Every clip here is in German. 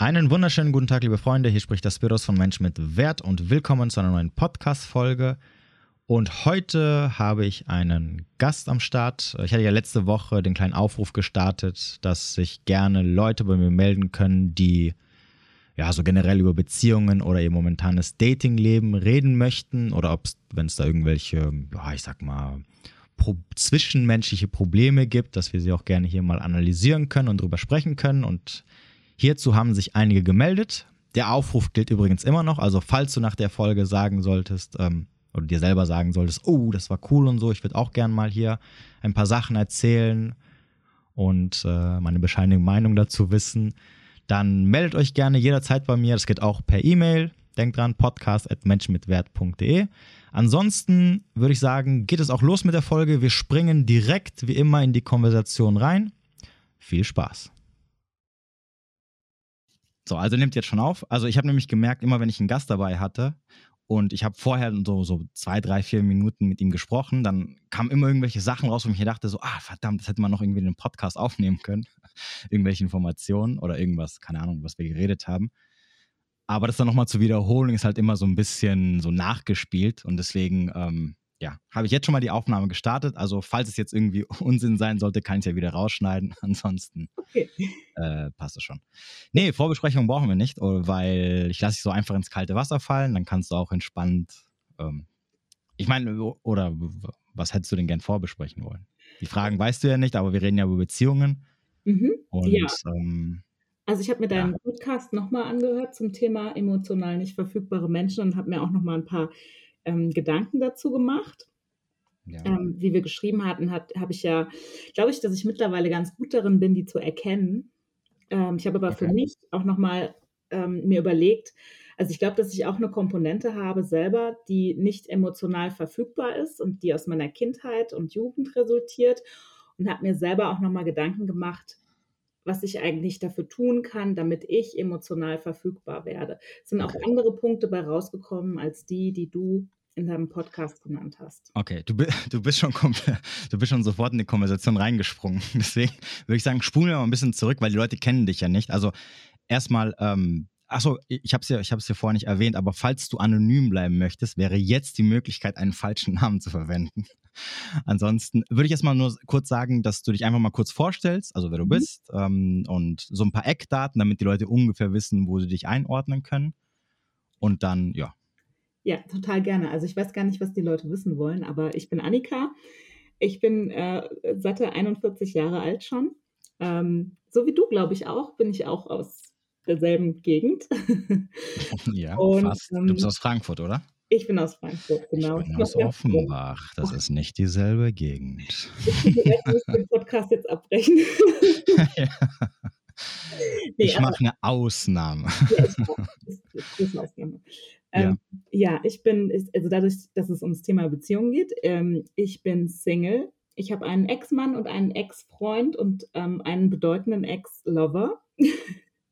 Einen wunderschönen guten Tag, liebe Freunde. Hier spricht der Spiros von Mensch mit Wert und willkommen zu einer neuen Podcast-Folge. Und heute habe ich einen Gast am Start. Ich hatte ja letzte Woche den kleinen Aufruf gestartet, dass sich gerne Leute bei mir melden können, die ja so generell über Beziehungen oder ihr momentanes Datingleben reden möchten oder ob es, wenn es da irgendwelche, ja, ich sag mal, pro zwischenmenschliche Probleme gibt, dass wir sie auch gerne hier mal analysieren können und drüber sprechen können. Und Hierzu haben sich einige gemeldet. Der Aufruf gilt übrigens immer noch. Also, falls du nach der Folge sagen solltest, ähm, oder dir selber sagen solltest, oh, das war cool und so, ich würde auch gern mal hier ein paar Sachen erzählen und äh, meine bescheidene Meinung dazu wissen, dann meldet euch gerne jederzeit bei mir. Das geht auch per E-Mail. Denkt dran, podcast.menschenmitwert.de. Ansonsten würde ich sagen, geht es auch los mit der Folge. Wir springen direkt wie immer in die Konversation rein. Viel Spaß. So, also nimmt jetzt schon auf. Also ich habe nämlich gemerkt, immer wenn ich einen Gast dabei hatte und ich habe vorher so, so zwei, drei, vier Minuten mit ihm gesprochen, dann kamen immer irgendwelche Sachen raus, wo ich mir dachte, so, ah, verdammt, das hätte man noch irgendwie in den Podcast aufnehmen können. irgendwelche Informationen oder irgendwas, keine Ahnung, was wir geredet haben. Aber das dann nochmal zu wiederholen, ist halt immer so ein bisschen so nachgespielt und deswegen ähm, ja, habe ich jetzt schon mal die Aufnahme gestartet. Also, falls es jetzt irgendwie Unsinn sein sollte, kann ich es ja wieder rausschneiden. Ansonsten okay. äh, passt es schon. Nee, Vorbesprechung brauchen wir nicht, oh, weil ich lasse dich so einfach ins kalte Wasser fallen. Dann kannst du auch entspannt. Ähm, ich meine, oder was hättest du denn gern vorbesprechen wollen? Die Fragen weißt du ja nicht, aber wir reden ja über Beziehungen. Mhm. Und, ja. Ähm, also ich habe mir deinen ja. Podcast nochmal angehört zum Thema emotional nicht verfügbare Menschen und habe mir auch nochmal ein paar ähm, Gedanken dazu gemacht. Ja. Ähm, wie wir geschrieben hatten, habe ich ja, glaube ich, dass ich mittlerweile ganz gut darin bin, die zu erkennen. Ähm, ich habe aber okay. für mich auch nochmal ähm, mir überlegt, also ich glaube, dass ich auch eine Komponente habe selber, die nicht emotional verfügbar ist und die aus meiner Kindheit und Jugend resultiert und habe mir selber auch nochmal Gedanken gemacht, was ich eigentlich dafür tun kann, damit ich emotional verfügbar werde. Es sind auch andere Punkte bei rausgekommen als die, die du in deinem Podcast genannt hast. Okay, du, du, bist schon du bist schon sofort in die Konversation reingesprungen. Deswegen würde ich sagen, spulen wir mal ein bisschen zurück, weil die Leute kennen dich ja nicht. Also erstmal, ähm, achso, ich habe es ja, ich ja vorher nicht erwähnt, aber falls du anonym bleiben möchtest, wäre jetzt die Möglichkeit, einen falschen Namen zu verwenden. Ansonsten würde ich erstmal nur kurz sagen, dass du dich einfach mal kurz vorstellst, also wer du mhm. bist, ähm, und so ein paar Eckdaten, damit die Leute ungefähr wissen, wo sie dich einordnen können. Und dann, ja. Ja, total gerne. Also ich weiß gar nicht, was die Leute wissen wollen, aber ich bin Annika. Ich bin äh, satte 41 Jahre alt schon. Ähm, so wie du, glaube ich, auch, bin ich auch aus derselben Gegend. ja, und, fast. Du bist ähm, aus Frankfurt, oder? Ich bin aus Frankfurt, genau. Ich bin aus Offenbach. Das ist nicht dieselbe Gegend. Ich muss den Podcast jetzt abbrechen. ja. nee, ich mache eine Ausnahme. Ja, ich mache Ausnahme. Ähm, ja. ja. ich bin, also dadurch, dass es ums Thema Beziehung geht, ähm, ich bin Single. Ich habe einen Ex-Mann und einen Ex-Freund und ähm, einen bedeutenden Ex-Lover.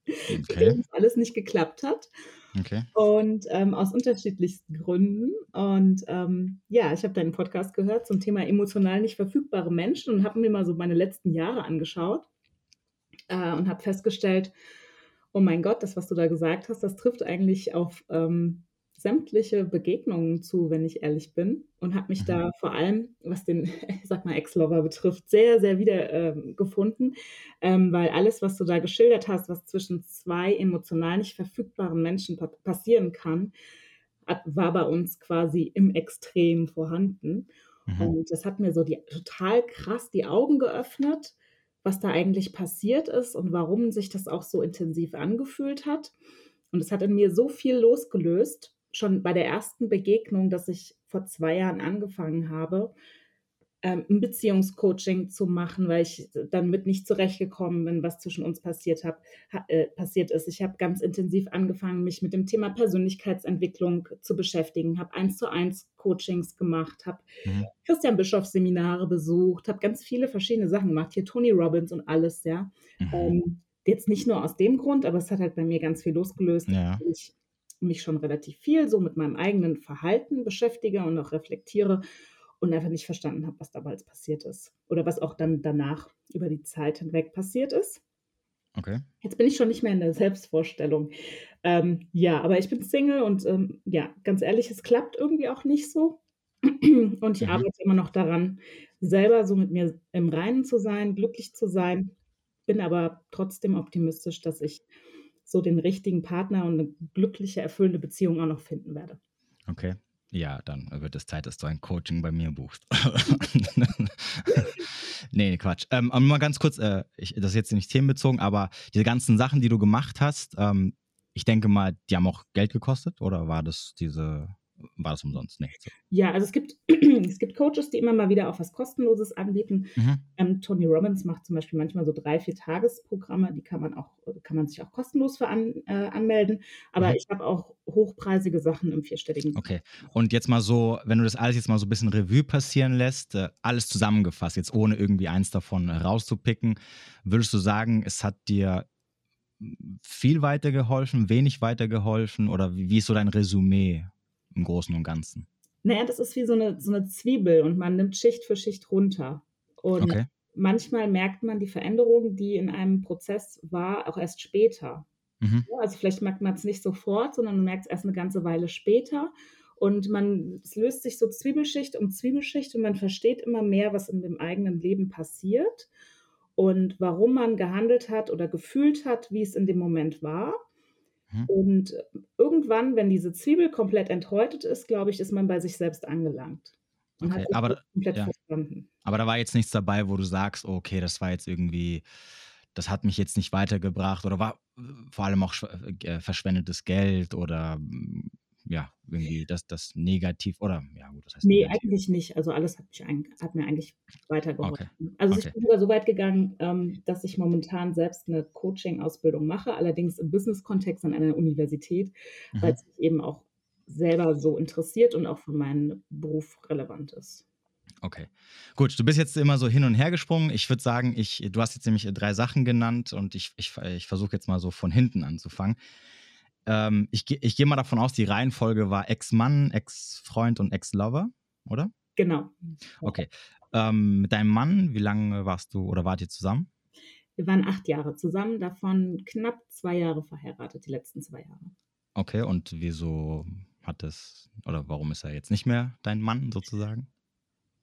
Okay. Dem alles nicht geklappt hat. Okay. Und ähm, aus unterschiedlichsten Gründen. Und ähm, ja, ich habe deinen Podcast gehört zum Thema emotional nicht verfügbare Menschen und habe mir mal so meine letzten Jahre angeschaut äh, und habe festgestellt, oh mein Gott, das, was du da gesagt hast, das trifft eigentlich auf ähm, sämtliche Begegnungen zu, wenn ich ehrlich bin. Und habe mich mhm. da vor allem, was den, ich sag mal, Ex-Lover betrifft, sehr, sehr wieder ähm, gefunden. Ähm, weil alles, was du da geschildert hast, was zwischen zwei emotional nicht verfügbaren Menschen pa passieren kann, hat, war bei uns quasi im Extrem vorhanden. Mhm. Und das hat mir so die, total krass die Augen geöffnet, was da eigentlich passiert ist und warum sich das auch so intensiv angefühlt hat. Und es hat in mir so viel losgelöst, schon bei der ersten Begegnung, dass ich vor zwei Jahren angefangen habe, ähm, ein Beziehungscoaching zu machen, weil ich dann mit nicht zurechtgekommen bin, was zwischen uns passiert, hab, ha, äh, passiert ist. Ich habe ganz intensiv angefangen, mich mit dem Thema Persönlichkeitsentwicklung zu beschäftigen, habe eins zu eins Coachings gemacht, habe mhm. Christian Bischoff Seminare besucht, habe ganz viele verschiedene Sachen gemacht, hier Tony Robbins und alles, ja. Mhm. Ähm, jetzt nicht nur aus dem Grund, aber es hat halt bei mir ganz viel losgelöst. Ja. Ich mich schon relativ viel so mit meinem eigenen Verhalten beschäftige und auch reflektiere und einfach nicht verstanden habe, was damals passiert ist oder was auch dann danach über die Zeit hinweg passiert ist. Okay. Jetzt bin ich schon nicht mehr in der Selbstvorstellung. Ähm, ja, aber ich bin Single und ähm, ja, ganz ehrlich, es klappt irgendwie auch nicht so. Und ich Mhm. arbeite immer noch daran, selber so mit mir im Reinen zu sein, glücklich zu sein, bin aber trotzdem optimistisch, dass ich so den richtigen Partner und eine glückliche, erfüllende Beziehung auch noch finden werde. Okay. Ja, dann wird es Zeit, dass du ein Coaching bei mir buchst. nee, Quatsch. Ähm, aber mal ganz kurz, äh, ich, das ist jetzt nicht themenbezogen, aber diese ganzen Sachen, die du gemacht hast, ähm, ich denke mal, die haben auch Geld gekostet oder war das diese, war das umsonst? Nee. So. Ja, also es gibt, es gibt Coaches, die immer mal wieder auch was Kostenloses anbieten. Mhm. Ähm, Tony Robbins macht zum Beispiel manchmal so drei, vier Tagesprogramme, die kann man auch, kann man sich auch kostenlos für an, äh, anmelden. Aber Mhm. ich habe auch hochpreisige Sachen im vierstelligen. Okay. Und jetzt mal so, wenn du das alles jetzt mal so ein bisschen Revue passieren lässt, äh, alles zusammengefasst, jetzt ohne irgendwie eins davon rauszupicken, würdest du sagen, es hat dir viel weitergeholfen, wenig weitergeholfen oder wie, wie ist so dein Resümee im Großen und Ganzen? Naja, das ist wie so eine, so eine Zwiebel und man nimmt Schicht für Schicht runter. Und Okay. manchmal merkt man die Veränderung, die in einem Prozess war, auch erst später. Mhm. Also vielleicht merkt man es nicht sofort, sondern man merkt es erst eine ganze Weile später. Und man, es löst sich so Zwiebelschicht um Zwiebelschicht und man versteht immer mehr, was in dem eigenen Leben passiert und warum man gehandelt hat oder gefühlt hat, wie es in dem Moment war. Mhm. Und irgendwann, wenn diese Zwiebel komplett enthäutet ist, glaube ich, ist man bei sich selbst angelangt und Okay, hat sich aber- komplett ja. verstanden. Aber da war jetzt nichts dabei, wo du sagst, okay, das war jetzt irgendwie, das hat mich jetzt nicht weitergebracht oder war äh, vor allem auch äh, verschwendetes Geld oder mm, ja, irgendwie das, das negativ oder ja gut, das heißt Nee, negativ. eigentlich nicht. Also alles hat, mich hat mir eigentlich weitergeholfen. Okay. Also Okay. ich bin sogar so weit gegangen, ähm, dass ich momentan selbst eine Coaching-Ausbildung mache, allerdings im Business-Kontext an einer Universität, weil Mhm. es mich eben auch selber so interessiert und auch für meinen Beruf relevant ist. Okay. Gut, du bist jetzt immer so hin und her gesprungen. Ich würde sagen, ich, du hast jetzt nämlich drei Sachen genannt und ich, ich, ich versuche jetzt mal so von hinten anzufangen. Ähm, ich ich gehe mal davon aus, die Reihenfolge war Ex-Mann, Ex-Freund und Ex-Lover, oder? Genau. Okay. Ähm, mit deinem Mann, wie lange warst du oder wart ihr zusammen? Wir waren acht Jahre zusammen, davon knapp zwei Jahre verheiratet, die letzten zwei Jahre. Okay, und wieso hat es, oder warum ist er jetzt nicht mehr dein Mann sozusagen?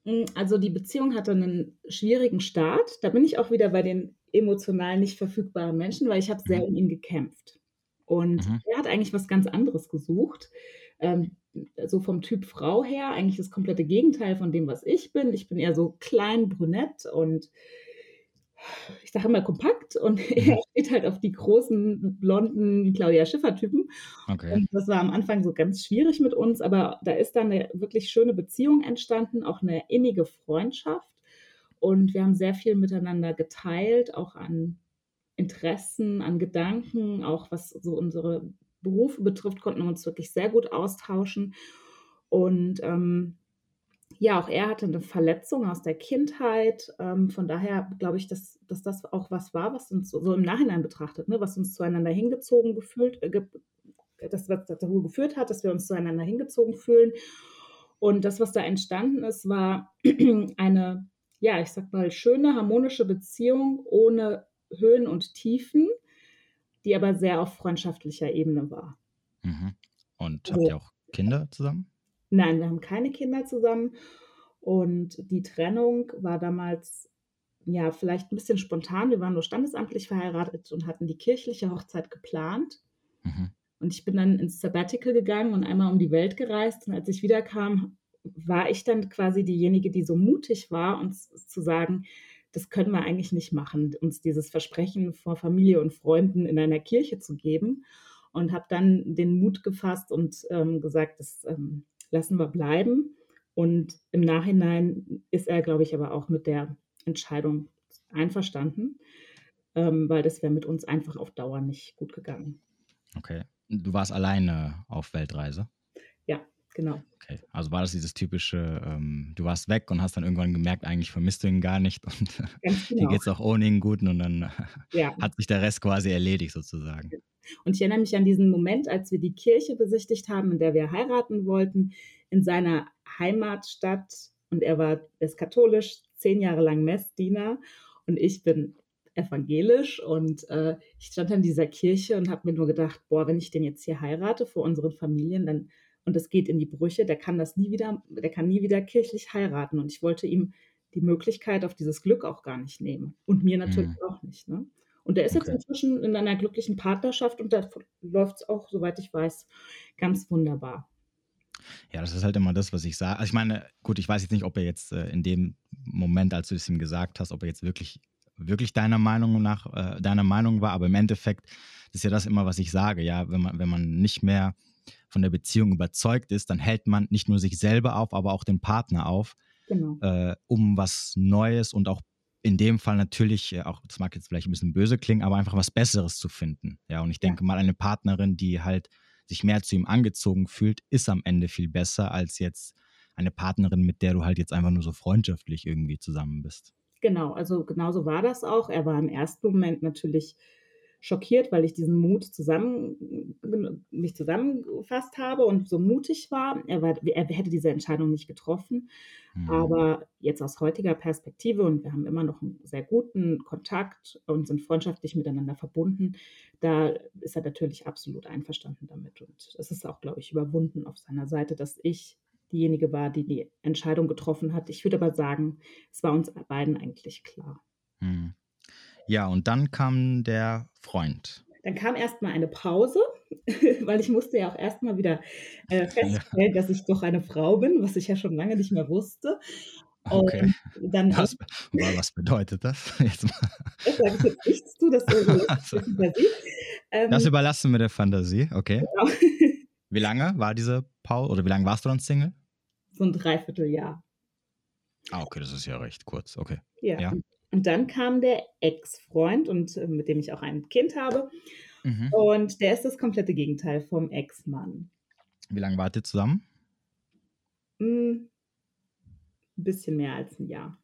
Mm, Also die Beziehung hatte einen schwierigen Start. Da bin ich auch wieder bei den emotional nicht verfügbaren Menschen, weil ich habe sehr Mhm. um ihn gekämpft. Und Mhm. er hat eigentlich was ganz anderes gesucht. Ähm, so vom Typ Frau her, eigentlich das komplette Gegenteil von dem, was ich bin. Ich bin eher so klein, brünett und ich sage immer kompakt und er steht halt auf die großen, blonden Claudia Schiffer-Typen. Okay. Und das war am Anfang so ganz schwierig mit uns, aber da ist dann eine wirklich schöne Beziehung entstanden, auch eine innige Freundschaft. Und wir haben sehr viel miteinander geteilt, auch an Interessen, an Gedanken, auch was so unsere Berufe betrifft, konnten wir uns wirklich sehr gut austauschen. Und ähm, ja, auch er hatte eine Verletzung aus der Kindheit. Ähm, von daher glaube ich, dass, dass das auch was war, was uns so, so im Nachhinein betrachtet, ne, was uns zueinander hingezogen gefühlt, äh, ge, das, was dazu geführt hat, dass wir uns zueinander hingezogen fühlen. Und das, was da entstanden ist, war eine, ja, ich sag mal, schöne, harmonische Beziehung ohne Höhen und Tiefen, die aber sehr auf freundschaftlicher Ebene war. Mhm. Und habt ihr auch Kinder zusammen? Nein, wir haben keine Kinder zusammen. Und die Trennung war damals ja vielleicht ein bisschen spontan. Wir waren nur standesamtlich verheiratet und hatten die kirchliche Hochzeit geplant. Mhm. Und ich bin dann ins Sabbatical gegangen und einmal um die Welt gereist. Und als ich wiederkam, war ich dann quasi diejenige, die so mutig war, uns zu sagen, das können wir eigentlich nicht machen, uns dieses Versprechen vor Familie und Freunden in einer Kirche zu geben. Und habe dann den Mut gefasst und ähm, gesagt, das ähm, lassen wir bleiben. Und im Nachhinein ist er, glaube ich, aber auch mit der Entscheidung einverstanden, ähm, weil das wäre mit uns einfach auf Dauer nicht gut gegangen. Okay. Du warst alleine auf Weltreise? Genau. Okay. Also war das dieses typische, ähm, du warst weg und hast dann irgendwann gemerkt, eigentlich vermisst du ihn gar nicht und Ganz dir genau. geht's auch ohne ihn gut und dann Ja. hat sich der Rest quasi erledigt sozusagen. Und ich erinnere mich an diesen Moment, als wir die Kirche besichtigt haben, in der wir heiraten wollten, in seiner Heimatstadt. Und er war, ist katholisch, zehn Jahre lang Messdiener. Und ich bin evangelisch und äh, ich stand in dieser Kirche und habe mir nur gedacht, boah, wenn ich den jetzt hier heirate vor unseren Familien, dann und es geht in die Brüche, der kann das nie wieder, der kann nie wieder kirchlich heiraten. Und ich wollte ihm die Möglichkeit auf dieses Glück auch gar nicht nehmen. Und mir natürlich mhm. auch nicht. Ne? Und er ist okay. jetzt inzwischen in einer glücklichen Partnerschaft und da läuft es auch, soweit ich weiß, ganz wunderbar. Ja, das ist halt immer das, was ich sage. Also ich meine, gut, ich weiß jetzt nicht, ob er jetzt äh, in dem Moment, als du es ihm gesagt hast, ob er jetzt wirklich, wirklich deiner Meinung nach, äh, deiner Meinung war, aber im Endeffekt ist ja das immer, was ich sage, ja, wenn man, wenn man nicht mehr von der Beziehung überzeugt ist, dann hält man nicht nur sich selber auf, aber auch den Partner auf, genau. äh, um was Neues und auch in dem Fall natürlich, äh, auch das mag jetzt vielleicht ein bisschen böse klingen, aber einfach was Besseres zu finden. Ja, und ich denke ja. mal, eine Partnerin, die halt sich mehr zu ihm angezogen fühlt, ist am Ende viel besser als jetzt eine Partnerin, mit der du halt jetzt einfach nur so freundschaftlich irgendwie zusammen bist. Genau, also genauso war das auch. Er war im ersten Moment natürlich schockiert, weil ich diesen Mut zusammen, mich zusammengefasst habe und so mutig war. Er, war, er hätte diese Entscheidung nicht getroffen. Mhm. Aber jetzt aus heutiger Perspektive, und wir haben immer noch einen sehr guten Kontakt und sind freundschaftlich miteinander verbunden, da ist er natürlich absolut einverstanden damit. Und es ist auch, glaube ich, überwunden auf seiner Seite, dass ich diejenige war, die die Entscheidung getroffen hat. Ich würde aber sagen, es war uns beiden eigentlich klar. Mhm. Ja, und dann kam der Freund. Dann kam erstmal eine Pause, weil ich musste ja auch erstmal wieder äh, feststellen, ja. dass ich doch eine Frau bin, was ich ja schon lange nicht mehr wusste. Okay. dann was, was bedeutet das? Jetzt mal. Das sage ich jetzt nichts zu, das, also. ähm, das überlassen wir der Fantasie, okay. Genau. Wie lange war diese Pause oder wie lange warst du dann Single? So ein Dreivierteljahr. Ah, okay, das ist ja recht kurz, okay. Ja. ja. Und dann kam der Ex-Freund und äh, mit dem ich auch ein Kind habe. Mhm. Und der ist das komplette Gegenteil vom Ex-Mann. Wie lange wart ihr zusammen? Hm, ein bisschen mehr als ein Jahr.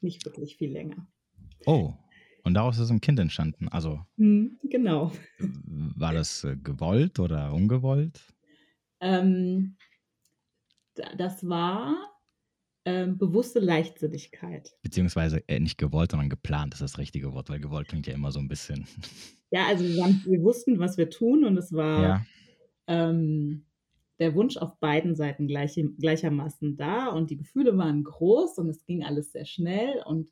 Nicht wirklich viel länger. Oh, und daraus ist ein Kind entstanden. Also. Hm, genau. War das äh, gewollt oder ungewollt? Ähm, das war ähm, bewusste Leichtsinnigkeit. Beziehungsweise äh, nicht gewollt, sondern geplant ist das richtige Wort, weil gewollt klingt ja immer so ein bisschen. Ja, also wir, waren, wir wussten, was wir tun und es war ja. ähm, der Wunsch auf beiden Seiten gleich, gleichermaßen da und die Gefühle waren groß und es ging alles sehr schnell und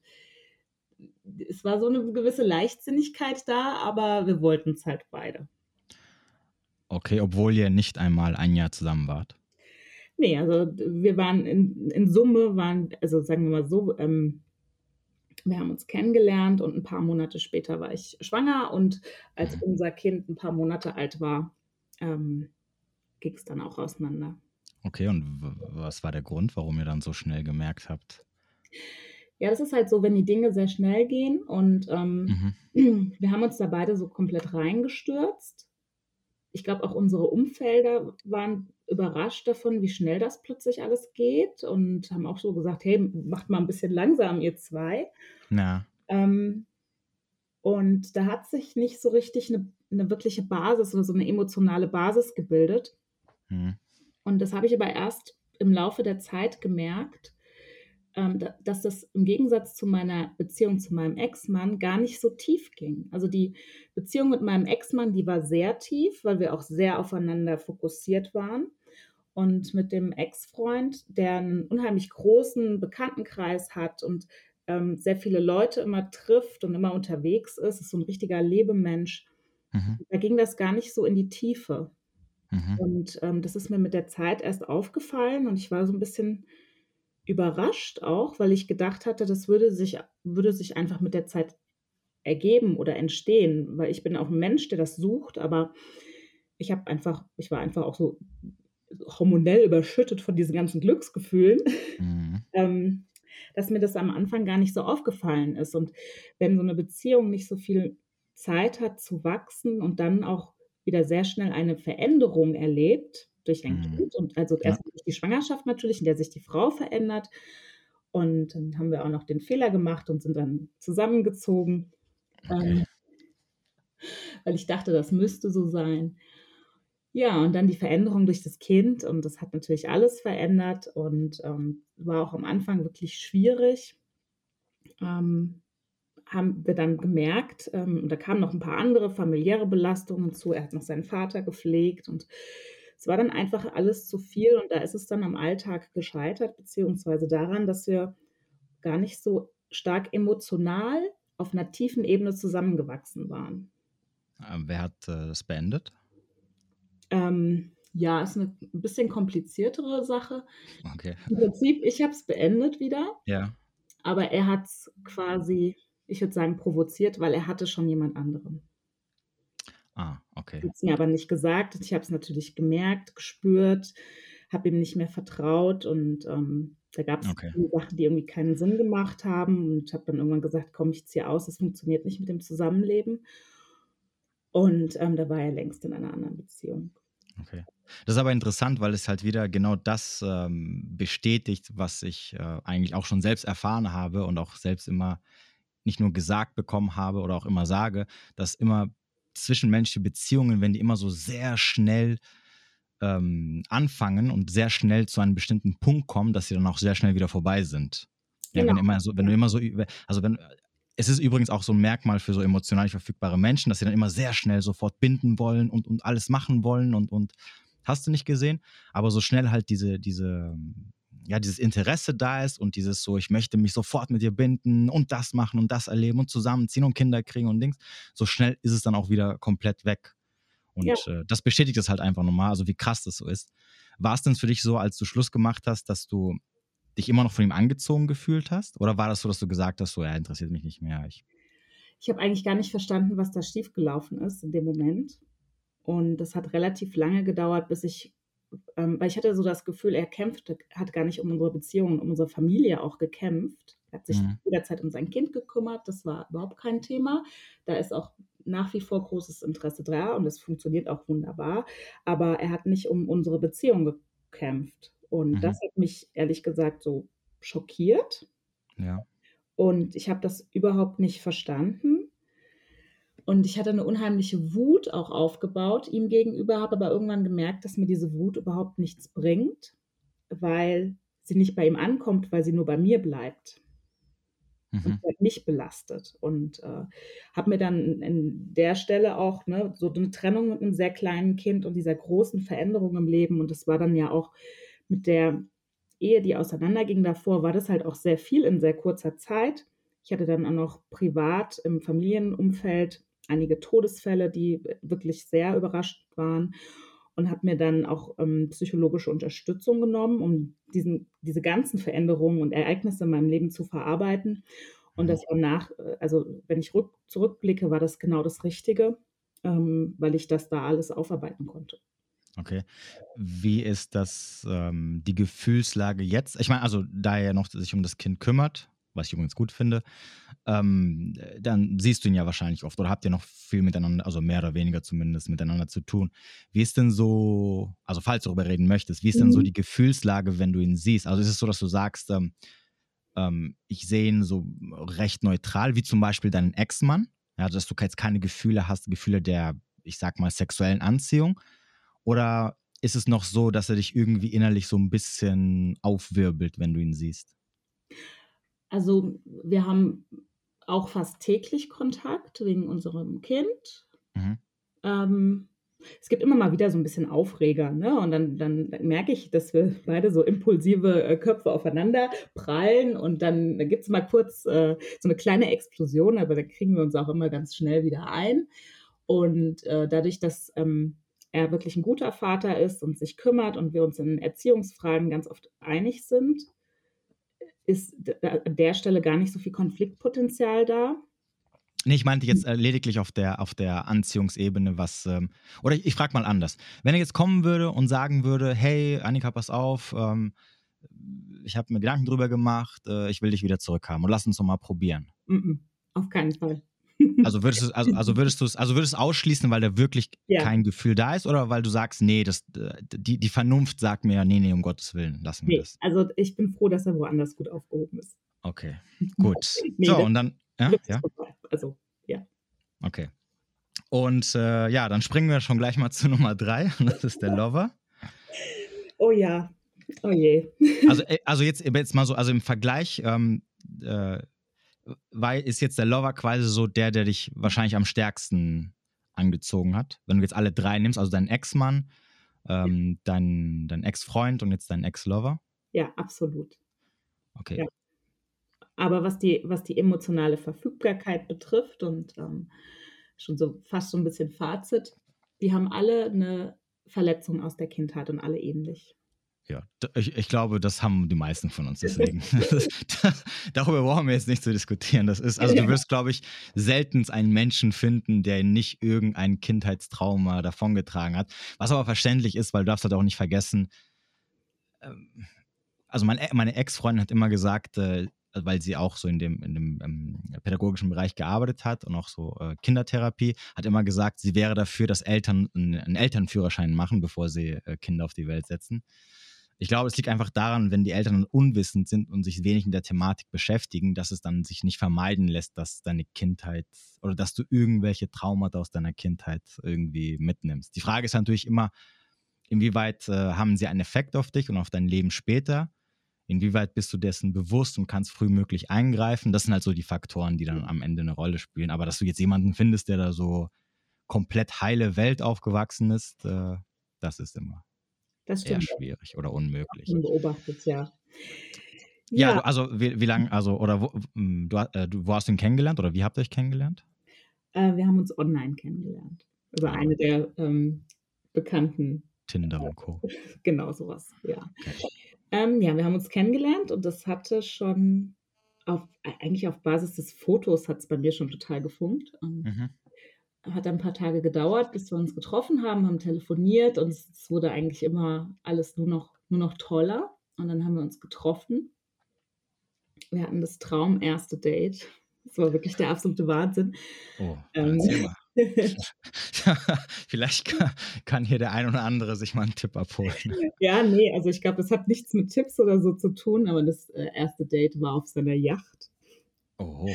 es war so eine gewisse Leichtsinnigkeit da, aber wir wollten es halt beide. Okay, obwohl ihr nicht einmal ein Jahr zusammen wart. Nee, also wir waren in, in Summe, waren, also sagen wir mal so, ähm, wir haben uns kennengelernt und ein paar Monate später war ich schwanger und als mhm. unser Kind ein paar Monate alt war, ähm, ging es dann auch auseinander. Okay, und was war der Grund, warum ihr dann so schnell gemerkt habt? Ja, das ist halt so, wenn die Dinge sehr schnell gehen und ähm, mhm. wir haben uns da beide so komplett reingestürzt. Ich glaube, auch unsere Umfelder waren überrascht davon, wie schnell das plötzlich alles geht und haben auch so gesagt, hey, macht mal ein bisschen langsam, ihr zwei. Ja. Ähm, und da hat sich nicht so richtig eine, eine, wirkliche Basis oder so eine emotionale Basis gebildet. Mhm. Und das habe ich aber erst im Laufe der Zeit gemerkt, dass das im Gegensatz zu meiner Beziehung zu meinem Ex-Mann gar nicht so tief ging. Also die Beziehung mit meinem Ex-Mann, die war sehr tief, weil wir auch sehr aufeinander fokussiert waren. Und mit dem Ex-Freund, der einen unheimlich großen Bekanntenkreis hat und ähm, sehr viele Leute immer trifft und immer unterwegs ist, ist so ein richtiger Lebemensch. Mhm. Da ging das gar nicht so in die Tiefe. Mhm. Und ähm, das ist mir mit der Zeit erst aufgefallen und ich war so ein bisschen überrascht auch, weil ich gedacht hatte, das würde sich, würde sich einfach mit der Zeit ergeben oder entstehen, weil ich bin auch ein Mensch, der das sucht, aber ich habe einfach, ich war einfach auch so hormonell überschüttet von diesen ganzen Glücksgefühlen, mhm. ähm, dass mir das am Anfang gar nicht so aufgefallen ist. Und wenn so eine Beziehung nicht so viel Zeit hat zu wachsen und dann auch wieder sehr schnell eine Veränderung erlebt, durch ein mhm. Kind und also erst durch die Schwangerschaft natürlich, in der sich die Frau verändert. Und dann haben wir auch noch den Fehler gemacht und sind dann zusammengezogen, okay. ähm, weil ich dachte, das müsste so sein. Ja, und dann die Veränderung durch das Kind und das hat natürlich alles verändert und ähm, war auch am Anfang wirklich schwierig. Ähm, haben wir dann gemerkt, ähm, da kamen noch ein paar andere familiäre Belastungen zu. Er hat noch seinen Vater gepflegt und es war dann einfach alles zu viel und da ist es dann am Alltag gescheitert, beziehungsweise daran, dass wir gar nicht so stark emotional auf einer tiefen Ebene zusammengewachsen waren. Ähm, wer hat äh, das beendet? Ähm, ja, ist eine ein bisschen kompliziertere Sache. Okay. Im Prinzip, ich habe es beendet wieder. Ja. Aber er hat es quasi, ich würde sagen, provoziert, weil er hatte schon jemand anderen. Ah, okay. Hat es mir aber nicht gesagt. Ich habe es natürlich gemerkt, gespürt, habe ihm nicht mehr vertraut und ähm, da gab es Okay. Sachen, die irgendwie keinen Sinn gemacht haben und habe dann irgendwann gesagt, komm, ich ziehe aus, das funktioniert nicht mit dem Zusammenleben. Und ähm, da war er längst in einer anderen Beziehung. Okay. Das ist aber interessant, weil es halt wieder genau das ähm, bestätigt, was ich äh, eigentlich auch schon selbst erfahren habe und auch selbst immer nicht nur gesagt bekommen habe oder auch immer sage, dass immer zwischenmenschliche Beziehungen, wenn die immer so sehr schnell ähm, anfangen und sehr schnell zu einem bestimmten Punkt kommen, dass sie dann auch sehr schnell wieder vorbei sind. Ja, wenn Genau. immer so, wenn du immer so, also wenn, es ist übrigens auch so ein Merkmal für so emotional nicht verfügbare Menschen, dass sie dann immer sehr schnell sofort binden wollen und, und alles machen wollen und, und hast du nicht gesehen, aber so schnell halt diese, diese, ja, dieses Interesse da ist und dieses so, ich möchte mich sofort mit dir binden und das machen und das erleben und zusammenziehen und Kinder kriegen und Dings, so schnell ist es dann auch wieder komplett weg. Und Ja. äh, das bestätigt es halt einfach nochmal, also wie krass das so ist. War es denn für dich so, als du Schluss gemacht hast, dass du dich immer noch von ihm angezogen gefühlt hast? Oder war das so, dass du gesagt hast, so, er interessiert mich nicht mehr? Ich, Ich habe eigentlich gar nicht verstanden, was da schiefgelaufen ist in dem Moment. Und das hat relativ lange gedauert, bis ich, ähm, weil ich hatte so das Gefühl, er kämpfte, hat gar nicht um unsere Beziehung, um unsere Familie auch gekämpft. Er hat sich Mhm. jederzeit um sein Kind gekümmert, das war überhaupt kein Thema. Da ist auch nach wie vor großes Interesse da und es funktioniert auch wunderbar. Aber er hat nicht um unsere Beziehung gekämpft. Und Mhm. das hat mich ehrlich gesagt so schockiert. ja. Und ich habe das überhaupt nicht verstanden. Und ich hatte eine unheimliche Wut auch aufgebaut ihm gegenüber, habe aber irgendwann gemerkt, dass mir diese Wut überhaupt nichts bringt, weil sie nicht bei ihm ankommt, weil sie nur bei mir bleibt und Mhm. sie hat mich belastet. Und äh, habe mir dann in der Stelle auch ne, so eine Trennung mit einem sehr kleinen Kind und dieser großen Veränderung im Leben. Und das war dann ja auch mit der Ehe, die auseinanderging davor, war das halt auch sehr viel in sehr kurzer Zeit. Ich hatte dann auch noch privat im Familienumfeld einige Todesfälle, die wirklich sehr überrascht waren und habe mir dann auch ähm, psychologische Unterstützung genommen, um diesen, diese ganzen Veränderungen und Ereignisse in meinem Leben zu verarbeiten. Und Mhm. das war nach, äh, also wenn ich rück, zurückblicke, war das genau das Richtige, ähm, weil ich das da alles aufarbeiten konnte. Okay. Wie ist das, ähm, die Gefühlslage jetzt? Ich meine, also da er noch sich um das Kind kümmert, was ich übrigens gut finde, ähm, dann siehst du ihn ja wahrscheinlich oft oder habt ihr noch viel miteinander, also mehr oder weniger zumindest miteinander zu tun. Wie ist denn so, also falls du darüber reden möchtest, wie ist denn so Mhm. die Gefühlslage, wenn du ihn siehst? Also ist es so, dass du sagst, ähm, ähm, ich sehe ihn so recht neutral, wie zum Beispiel deinen Ex-Mann, ja, dass du jetzt keine Gefühle hast, Gefühle der, ich sag mal, sexuellen Anziehung? Oder ist es noch so, dass er dich irgendwie innerlich so ein bisschen aufwirbelt, wenn du ihn siehst? Also wir haben auch fast täglich Kontakt wegen unserem Kind. Mhm. Ähm, es gibt immer mal wieder so ein bisschen Aufreger, ne? Und dann, dann merke ich, dass wir beide so impulsive äh, Köpfe aufeinander prallen und dann, dann gibt es mal kurz äh, so eine kleine Explosion, aber da kriegen wir uns auch immer ganz schnell wieder ein. Und äh, dadurch, dass ähm, er wirklich ein guter Vater ist und sich kümmert und wir uns in Erziehungsfragen ganz oft einig sind, ist d- an der Stelle gar nicht so viel Konfliktpotenzial da. Nee, ich meinte jetzt äh, lediglich auf der, auf der Anziehungsebene, was. Ähm, oder ich, ich frage mal anders. Wenn er jetzt kommen würde und sagen würde: Hey, Annika, pass auf, ähm, ich habe mir Gedanken drüber gemacht, äh, ich will dich wieder zurückhaben und lass uns doch mal probieren. Mm -mm, auf keinen Fall. Also würdest du also, also würdest du es also würdest ausschließen, weil da wirklich Ja. kein Gefühl da ist, oder weil du sagst, nee, das, äh, die, die Vernunft sagt mir, nee, nee, um Gottes Willen, lassen wir Nee, das. also ich bin froh, dass er woanders gut aufgehoben ist. Okay, gut. Nee, so, und dann, ja, ja. Also, ja. okay. Und äh, ja, dann springen wir schon gleich mal zu Nummer drei, und das ist der Lover. Oh ja. Oh je. Also, äh, also jetzt, jetzt mal so, also im Vergleich, ähm, äh, weil ist jetzt der Lover quasi so der, der dich wahrscheinlich am stärksten angezogen hat. Wenn du jetzt alle drei nimmst, also dein Ex-Mann, ähm, dein, dein Ex-Freund und jetzt dein Ex-Lover? Ja, absolut. Okay. Ja. Aber was die, was die emotionale Verfügbarkeit betrifft und ähm, schon so fast so ein bisschen Fazit, die haben alle eine Verletzung aus der Kindheit und alle ähnlich. Ja, ich, ich glaube, das haben die meisten von uns. Deswegen, das, das, darüber brauchen wir jetzt nicht zu diskutieren. Das ist, also du wirst, glaube ich, selten einen Menschen finden, der nicht irgendein Kindheitstrauma davongetragen hat. Was aber verständlich ist, weil du darfst halt auch nicht vergessen, ähm, also mein, meine Ex-Freundin hat immer gesagt, äh, weil sie auch so in dem, in dem ähm, pädagogischen Bereich gearbeitet hat und auch so äh, Kindertherapie, hat immer gesagt, sie wäre dafür, dass Eltern einen, einen Elternführerschein machen, bevor sie äh, Kinder auf die Welt setzen. Ich glaube, es liegt einfach daran, wenn die Eltern unwissend sind und sich wenig mit der Thematik beschäftigen, dass es dann sich nicht vermeiden lässt, dass deine Kindheit oder dass du irgendwelche Traumata aus deiner Kindheit irgendwie mitnimmst. Die Frage ist natürlich immer, inwieweit äh, haben sie einen Effekt auf dich und auf dein Leben später? Inwieweit bist du dessen bewusst und kannst frühmöglich eingreifen? Das sind halt so die Faktoren, die dann am Ende eine Rolle spielen. Aber dass du jetzt jemanden findest, der da so komplett heile Welt aufgewachsen ist, äh, das ist immer das stimmt. eher schwierig oder unmöglich. Beobachtet, ja. Ja, ja also wie, wie lange, also, oder wo, hm, du, äh, du, wo hast du ihn kennengelernt oder wie habt ihr euch kennengelernt? Äh, wir haben uns online kennengelernt. Über ah. eine der ähm, bekannten. Tinder und Co. genau, sowas, ja. Okay. Ähm, ja, wir haben uns kennengelernt und das hatte schon auf, eigentlich auf Basis des Fotos hat es bei mir schon total gefunkt. Mhm. Hat ein paar Tage gedauert, bis wir uns getroffen haben, haben telefoniert und es, wurde eigentlich immer alles nur noch, nur noch toller. Und dann haben wir uns getroffen. Wir hatten das Traum erste Date. Das war wirklich der absolute Wahnsinn. Oh, ähm, Vielleicht kann, kann, hier der ein oder andere sich mal einen Tipp abholen. Ja, nee, also ich glaube, das hat nichts mit Tipps oder so zu tun, aber das äh, erste Date war auf seiner Yacht. Oh.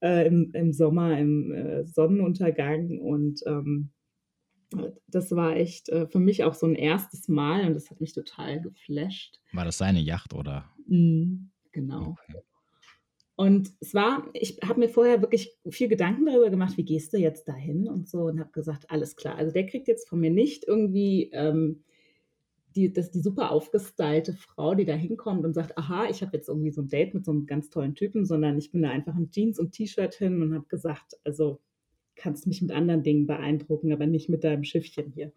Äh, im, im, Sommer, im äh, Sonnenuntergang und ähm, das war echt äh, für mich auch so ein erstes Mal und das hat mich total geflasht. War das seine Yacht oder? Mm, genau. Okay. Und es war, ich habe mir vorher wirklich viel Gedanken darüber gemacht, wie gehst du jetzt dahin und so und habe gesagt, alles klar. Also der kriegt jetzt von mir nicht irgendwie ähm, die, das, die super aufgestylte Frau, die da hinkommt und sagt, aha, ich habe jetzt irgendwie so ein Date mit so einem ganz tollen Typen, sondern ich bin da einfach in Jeans und T-Shirt hin und habe gesagt, also kannst mich mit anderen Dingen beeindrucken, aber nicht mit deinem Schiffchen hier.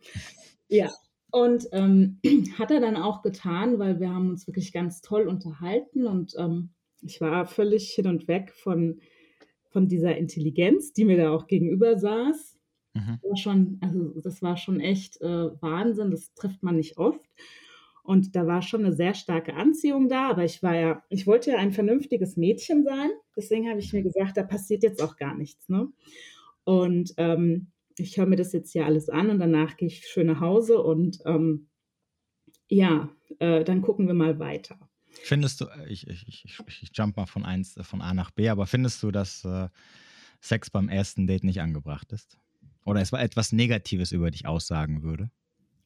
Ja, und ähm, hat er dann auch getan, weil wir haben uns wirklich ganz toll unterhalten und ähm, ich war völlig hin und weg von, von dieser Intelligenz, die mir da auch gegenüber saß. Mhm. War schon, also das war schon echt äh, Wahnsinn, das trifft man nicht oft. Und da war schon eine sehr starke Anziehung da, aber ich war ja, ich wollte ja ein vernünftiges Mädchen sein. Deswegen habe ich mir gesagt, da passiert jetzt auch gar nichts. Ne? Und ähm, ich höre mir das jetzt hier alles an und danach gehe ich schön nach Hause und ähm, ja, äh, dann gucken wir mal weiter. Findest du, äh, ich, ich, ich, ich jump mal von, eins, äh, von A nach B, aber findest du, dass äh, Sex beim ersten Date nicht angebracht ist? Oder es war etwas Negatives über dich aussagen würde?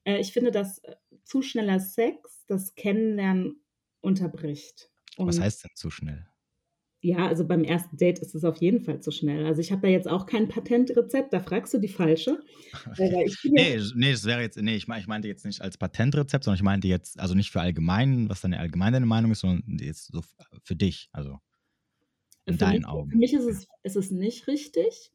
Äh, ich finde, dass äh, zu schneller Sex das Kennenlernen unterbricht. Und Was heißt denn zu schnell? Ja, also beim ersten Date ist es auf jeden Fall zu schnell. Also ich habe da jetzt auch kein Patentrezept, da fragst du die falsche. Nee, nee, das wäre jetzt, nee, ich, ich meinte jetzt nicht als Patentrezept, sondern ich meinte jetzt, also nicht für allgemein, was deine allgemeine Meinung ist, sondern jetzt so für dich, also in für deinen mich, Augen. Für mich ist es, ist es nicht richtig,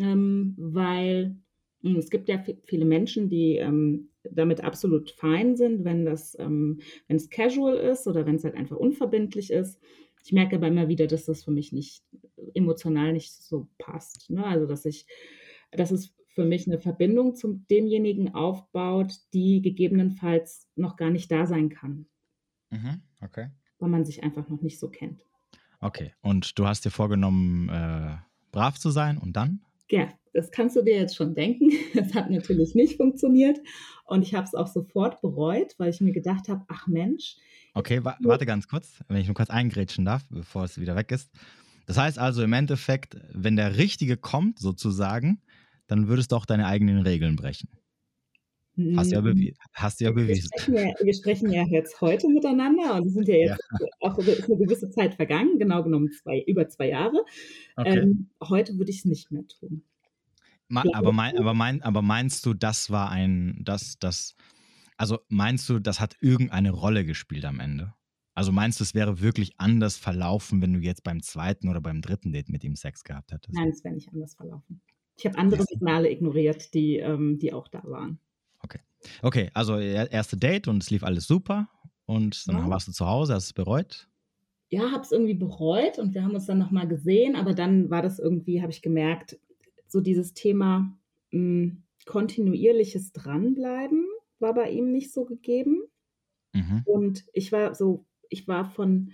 ähm, weil hm, es gibt ja viele Menschen, die ähm, damit absolut fein sind, wenn das, ähm, wenn es casual ist oder wenn es halt einfach unverbindlich ist ich merke aber immer wieder, dass das für mich nicht emotional nicht so passt. Ne? Also dass ich, dass es für mich eine Verbindung zu demjenigen aufbaut, die gegebenenfalls noch gar nicht da sein kann. Mhm, okay. Weil man sich einfach noch nicht so kennt. Okay. Und du hast dir vorgenommen, äh, brav zu sein und dann? Ja, das kannst du dir jetzt schon denken. Es hat natürlich nicht funktioniert. Und ich habe es auch sofort bereut, weil ich mir gedacht habe, ach Mensch, Okay, wa warte ganz kurz, wenn ich nur kurz eingrätschen darf, bevor es wieder weg ist. Das heißt also im Endeffekt, wenn der Richtige kommt, sozusagen, dann würdest du auch deine eigenen Regeln brechen. Hast du ja, bewie hast ja bewiesen. Wir sprechen ja, wir sprechen ja, jetzt heute miteinander und es sind ja jetzt ja. auch eine gewisse Zeit vergangen, genau genommen zwei, über zwei Jahre. Okay. Ähm, heute würde ich es nicht mehr tun. Ma aber, mein, aber, mein, aber meinst du, das war ein, das, das, also meinst du, das hat irgendeine Rolle gespielt am Ende? Also meinst du, es wäre wirklich anders verlaufen, wenn du jetzt beim zweiten oder beim dritten Date mit ihm Sex gehabt hättest? Nein, es wäre nicht anders verlaufen. Ich habe andere Signale ignoriert, die, ähm, die auch da waren. Okay. Also erste Date und es lief alles super. Und dann ja. warst du zu Hause, hast du es bereut? Ja, habe es irgendwie bereut und wir haben uns dann nochmal gesehen, aber dann war das irgendwie, habe ich gemerkt, so dieses Thema mh, hm, kontinuierliches Dranbleiben war bei ihm nicht so gegeben. Mhm. Und ich war so, ich war von,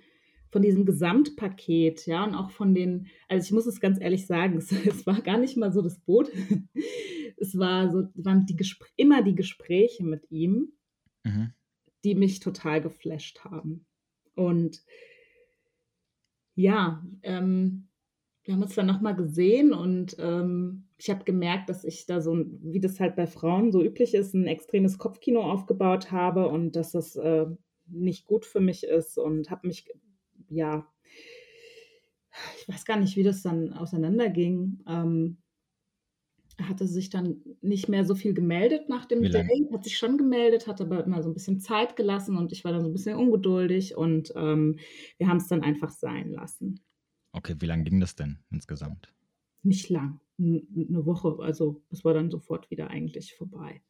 von diesem Gesamtpaket, ja, und auch von den, also ich muss es ganz ehrlich sagen, es, es war gar nicht mal so das Boot. Es war so, waren die Gespr immer die Gespräche mit ihm, mhm. die mich total geflasht haben. Und ja, ähm, wir haben uns dann nochmal gesehen und ähm, ich habe gemerkt, dass ich da so, wie das halt bei Frauen so üblich ist, ein extremes Kopfkino aufgebaut habe und dass das äh, nicht gut für mich ist und habe mich, ja, ich weiß gar nicht, wie das dann auseinanderging. Ähm, hatte sich dann nicht mehr so viel gemeldet nach dem Date, hat sich schon gemeldet, hat aber immer so ein bisschen Zeit gelassen und ich war dann so ein bisschen ungeduldig und ähm, wir haben es dann einfach sein lassen. Okay, wie lange ging das denn insgesamt? Nicht lang, eine Woche. Also es war dann sofort wieder eigentlich vorbei.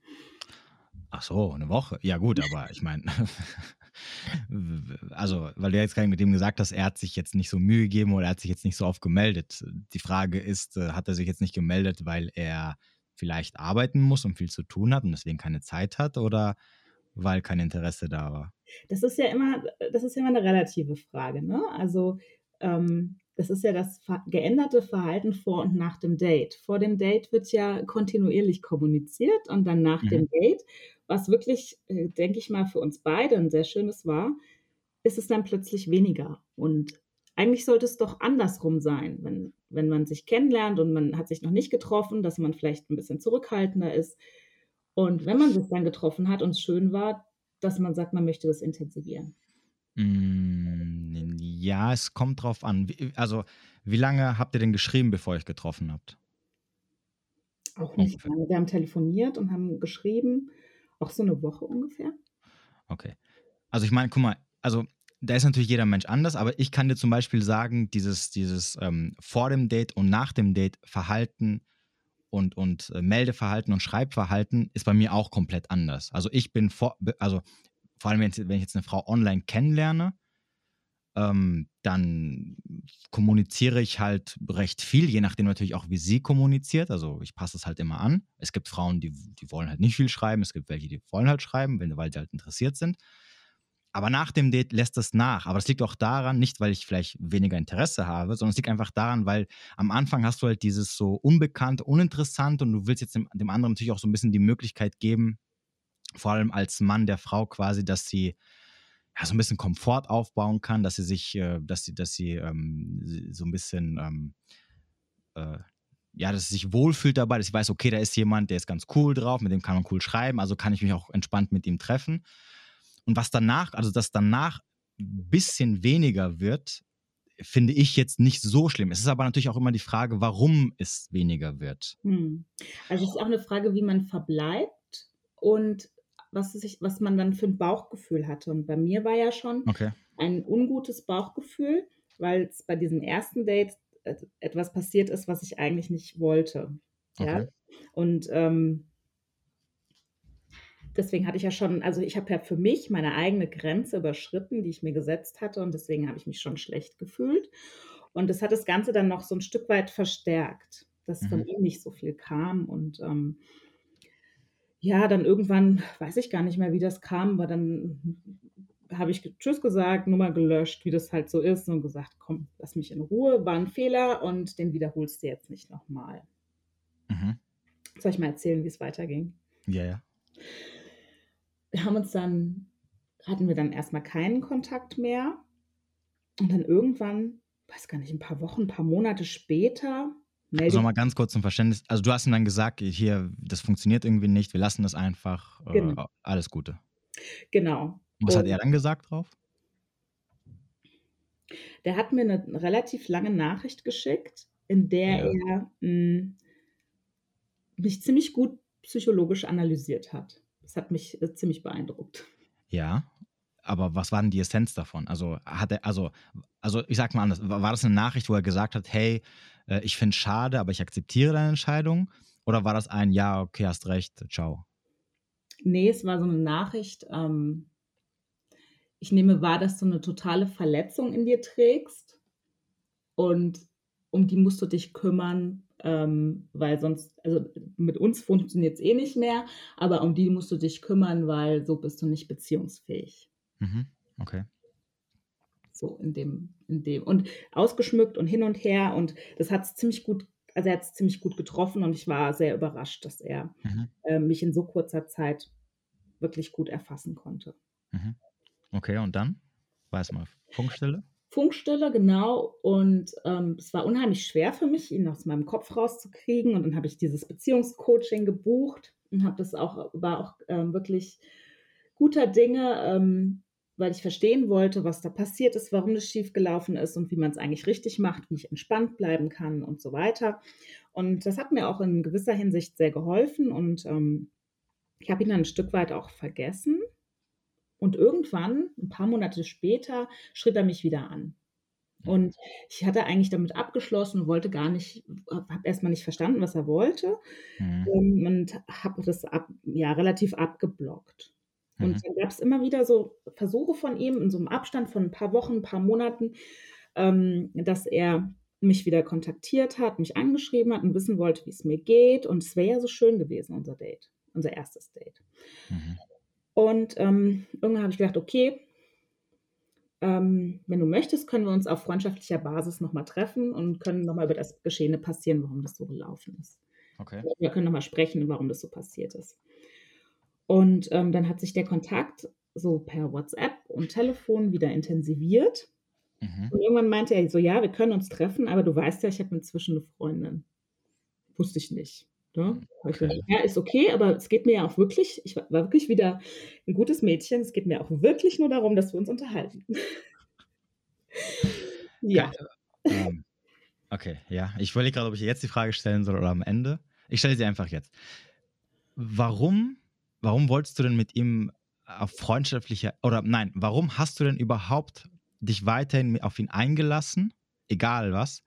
Ach so, eine Woche. Ja gut, aber ich meine, also weil du jetzt gerade mit dem gesagt hast, er hat sich jetzt nicht so Mühe gegeben oder er hat sich jetzt nicht so oft gemeldet. Die Frage ist, äh, hat er sich jetzt nicht gemeldet, weil er vielleicht arbeiten muss und viel zu tun hat und deswegen keine Zeit hat oder weil kein Interesse da war? Das ist ja immer, das ist ja immer eine relative Frage. Ne? Also ähm, das ist ja das geänderte Verhalten vor und nach dem Date. Vor dem Date wird ja kontinuierlich kommuniziert und dann nach mhm. dem Date, was wirklich, äh, denke ich mal, für uns beide ein sehr schönes war, ist es dann plötzlich weniger. Und eigentlich sollte es doch andersrum sein, wenn, wenn man sich kennenlernt und man hat sich noch nicht getroffen, dass man vielleicht ein bisschen zurückhaltender ist. Und wenn man sich dann getroffen hat und es schön war, dass man sagt, man möchte das intensivieren. Hm, ja, es kommt drauf an. also, wie lange habt ihr denn geschrieben, bevor ihr euch getroffen habt? Auch nicht lange. Wir haben telefoniert und haben geschrieben, auch so eine Woche ungefähr. Okay. Also ich meine, guck mal, also da ist natürlich jeder Mensch anders, aber ich kann dir zum Beispiel sagen, dieses, dieses ähm, vor dem Date und nach dem Date Verhalten und, und äh, Meldeverhalten und Schreibverhalten ist bei mir auch komplett anders. Also ich bin vor, also vor allem wenn ich, wenn ich jetzt eine Frau online kennenlerne, ähm, dann kommuniziere ich halt recht viel, je nachdem natürlich auch, wie sie kommuniziert. Also ich passe es halt immer an. Es gibt Frauen, die, die wollen halt nicht viel schreiben, es gibt welche, die wollen halt schreiben, weil sie halt interessiert sind. Aber nach dem Date lässt das nach. Aber das liegt auch daran, nicht weil ich vielleicht weniger Interesse habe, sondern es liegt einfach daran, weil am Anfang hast du halt dieses so unbekannt, uninteressant und du willst jetzt dem, dem anderen natürlich auch so ein bisschen die Möglichkeit geben, vor allem als Mann der Frau quasi, dass sie ja, so ein bisschen Komfort aufbauen kann, dass sie sich, äh, dass sie, dass sie ähm, so ein bisschen, ähm, äh, ja, dass sie sich wohlfühlt dabei, dass sie weiß, okay, da ist jemand, der ist ganz cool drauf, mit dem kann man cool schreiben, also kann ich mich auch entspannt mit ihm treffen. Und was danach, also dass danach ein bisschen weniger wird, finde ich jetzt nicht so schlimm. Es ist aber natürlich auch immer die Frage, warum es weniger wird. Hm. Also es ist auch eine Frage, wie man verbleibt und was, sich, was man dann für ein Bauchgefühl hatte. Und bei mir war ja schon okay. ein ungutes Bauchgefühl, weil es bei diesem ersten Date etwas passiert ist, was ich eigentlich nicht wollte. Ja. Okay. Und ähm, deswegen hatte ich ja schon, also ich habe ja für mich meine eigene Grenze überschritten, die ich mir gesetzt hatte. Und deswegen habe ich mich schon schlecht gefühlt. Und das hat das Ganze dann noch so ein Stück weit verstärkt, dass mhm. von ihm nicht so viel kam. Und ähm, ja, dann irgendwann, weiß ich gar nicht mehr, wie das kam, aber dann habe ich Tschüss gesagt, Nummer gelöscht, wie das halt so ist und gesagt, komm, lass mich in Ruhe, war ein Fehler und den wiederholst du jetzt nicht nochmal. Mhm. Soll ich mal erzählen, wie es weiterging? Ja, ja. Wir haben uns dann, hatten wir dann erstmal keinen Kontakt mehr und dann irgendwann, weiß gar nicht, ein paar Wochen, ein paar Monate später melde Also nochmal ganz kurz zum Verständnis. Also du hast ihm dann gesagt, hier, das funktioniert irgendwie nicht, wir lassen das einfach. Äh, Genau. alles Gute. Genau. Und was hat Und- er dann gesagt drauf? Der hat mir eine relativ lange Nachricht geschickt, in der Ja. er mh, mich ziemlich gut psychologisch analysiert hat. Das hat mich äh, ziemlich beeindruckt. Ja. Aber was war denn die Essenz davon? Also hat er, also, also ich sag mal anders, war das eine Nachricht, wo er gesagt hat, hey, äh, ich finde es schade, aber ich akzeptiere deine Entscheidung? Oder war das ein, ja, okay, hast recht, ciao? Nee, es war so eine Nachricht. Ähm, ich nehme wahr, dass du eine totale Verletzung in dir trägst und um die musst du dich kümmern, ähm, weil sonst, also mit uns funktioniert es eh nicht mehr, aber um die musst du dich kümmern, weil so bist du nicht beziehungsfähig. Mhm. Okay. So in dem, in dem. Und ausgeschmückt und hin und her und das hat es ziemlich gut, also er hat es ziemlich gut getroffen und ich war sehr überrascht, dass er Mhm. äh, mich in so kurzer Zeit wirklich gut erfassen konnte. Mhm. Okay, und dann? Weiß mal, Funkstelle? Funkstille, genau. Und ähm, es war unheimlich schwer für mich, ihn aus meinem Kopf rauszukriegen. Und dann habe ich dieses Beziehungscoaching gebucht und habe das auch, war auch ähm, wirklich guter Dinge, ähm, weil ich verstehen wollte, was da passiert ist, warum das schiefgelaufen ist und wie man es eigentlich richtig macht, wie ich entspannt bleiben kann und so weiter. Und das hat mir auch in gewisser Hinsicht sehr geholfen und ähm, ich habe ihn dann ein Stück weit auch vergessen. Und irgendwann, ein paar Monate später, schrieb er mich wieder an. Und ich hatte eigentlich damit abgeschlossen und wollte gar nicht, habe erstmal nicht verstanden, was er wollte Mhm. ähm, und habe das ab, ja, relativ abgeblockt. Und Mhm. dann gab es immer wieder so Versuche von ihm in so einem Abstand von ein paar Wochen, ein paar Monaten, ähm, dass er mich wieder kontaktiert hat, mich angeschrieben hat und wissen wollte, wie es mir geht. Und es wäre ja so schön gewesen, unser Date, unser erstes Date. Mhm. Und ähm, irgendwann habe ich gedacht, okay, ähm, wenn du möchtest, können wir uns auf freundschaftlicher Basis nochmal treffen und können nochmal über das Geschehene passieren, warum das so gelaufen ist. Okay. Wir können nochmal sprechen, warum das so passiert ist. Und ähm, dann hat sich der Kontakt so per WhatsApp und Telefon wieder intensiviert. Mhm. Und irgendwann meinte er so, ja, wir können uns treffen, aber du weißt ja, ich habe inzwischen eine Freundin. Wusste ich nicht. Ne? Ich Okay. ja, ist okay, aber es geht mir ja auch wirklich, ich war wirklich wieder ein gutes Mädchen, es geht mir auch wirklich nur darum, dass wir uns unterhalten. ja, Ähm, okay, ja. Ich überlege gerade, ob ich jetzt die Frage stellen soll oder am Ende. Ich stelle sie einfach jetzt. Warum, warum wolltest du denn mit ihm auf freundschaftlicher, oder nein, warum hast du denn überhaupt dich weiterhin auf ihn eingelassen, egal was,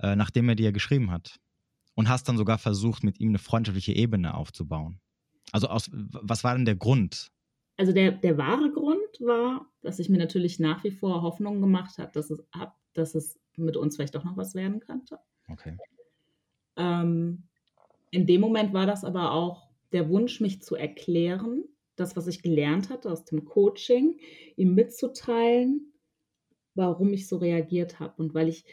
äh, nachdem er dir geschrieben hat? Und hast dann sogar versucht, mit ihm eine freundschaftliche Ebene aufzubauen? Also aus, was war denn der Grund? also der, der wahre Grund war, dass ich mir natürlich nach wie vor Hoffnung gemacht habe, dass es, dass es mit uns vielleicht doch noch was werden könnte. Okay. Ähm, in dem Moment war das aber auch der Wunsch, mich zu erklären, das, was ich gelernt hatte aus dem Coaching, ihm mitzuteilen, warum ich so reagiert habe und weil ich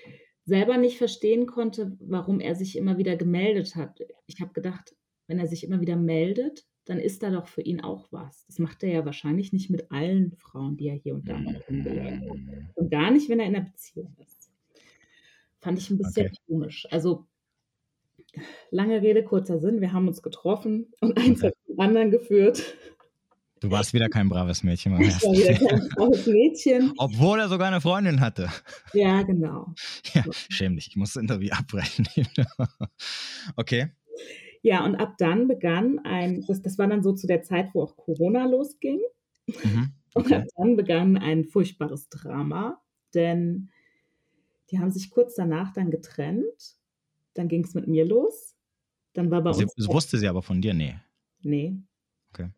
selber nicht verstehen konnte, warum er sich immer wieder gemeldet hat. Ich habe gedacht, wenn er sich immer wieder meldet, dann ist da doch für ihn auch was. Das macht er ja wahrscheinlich nicht mit allen Frauen, die er hier und da mal kennengelernt hat. Und gar nicht, wenn er in einer Beziehung ist. Fand ich ein bisschen Okay. komisch. Also, lange Rede, kurzer Sinn. Wir haben uns getroffen und eins hat zum anderen geführt. Du warst wieder kein braves Mädchen Ich war wieder kein blaues Mädchen. Obwohl er sogar eine Freundin hatte. Ja, genau. Ja, schäm dich, ich muss das Interview abbrechen. okay. Ja, und ab dann begann ein, das, das war dann so zu der Zeit, wo auch Corona losging. Mhm. Und Okay. ab dann begann ein furchtbares Drama, denn die haben sich kurz danach dann getrennt. Dann ging es mit mir los. Dann war bei Sie, uns. das wusste sie aber von dir, nee. Nee. Okay.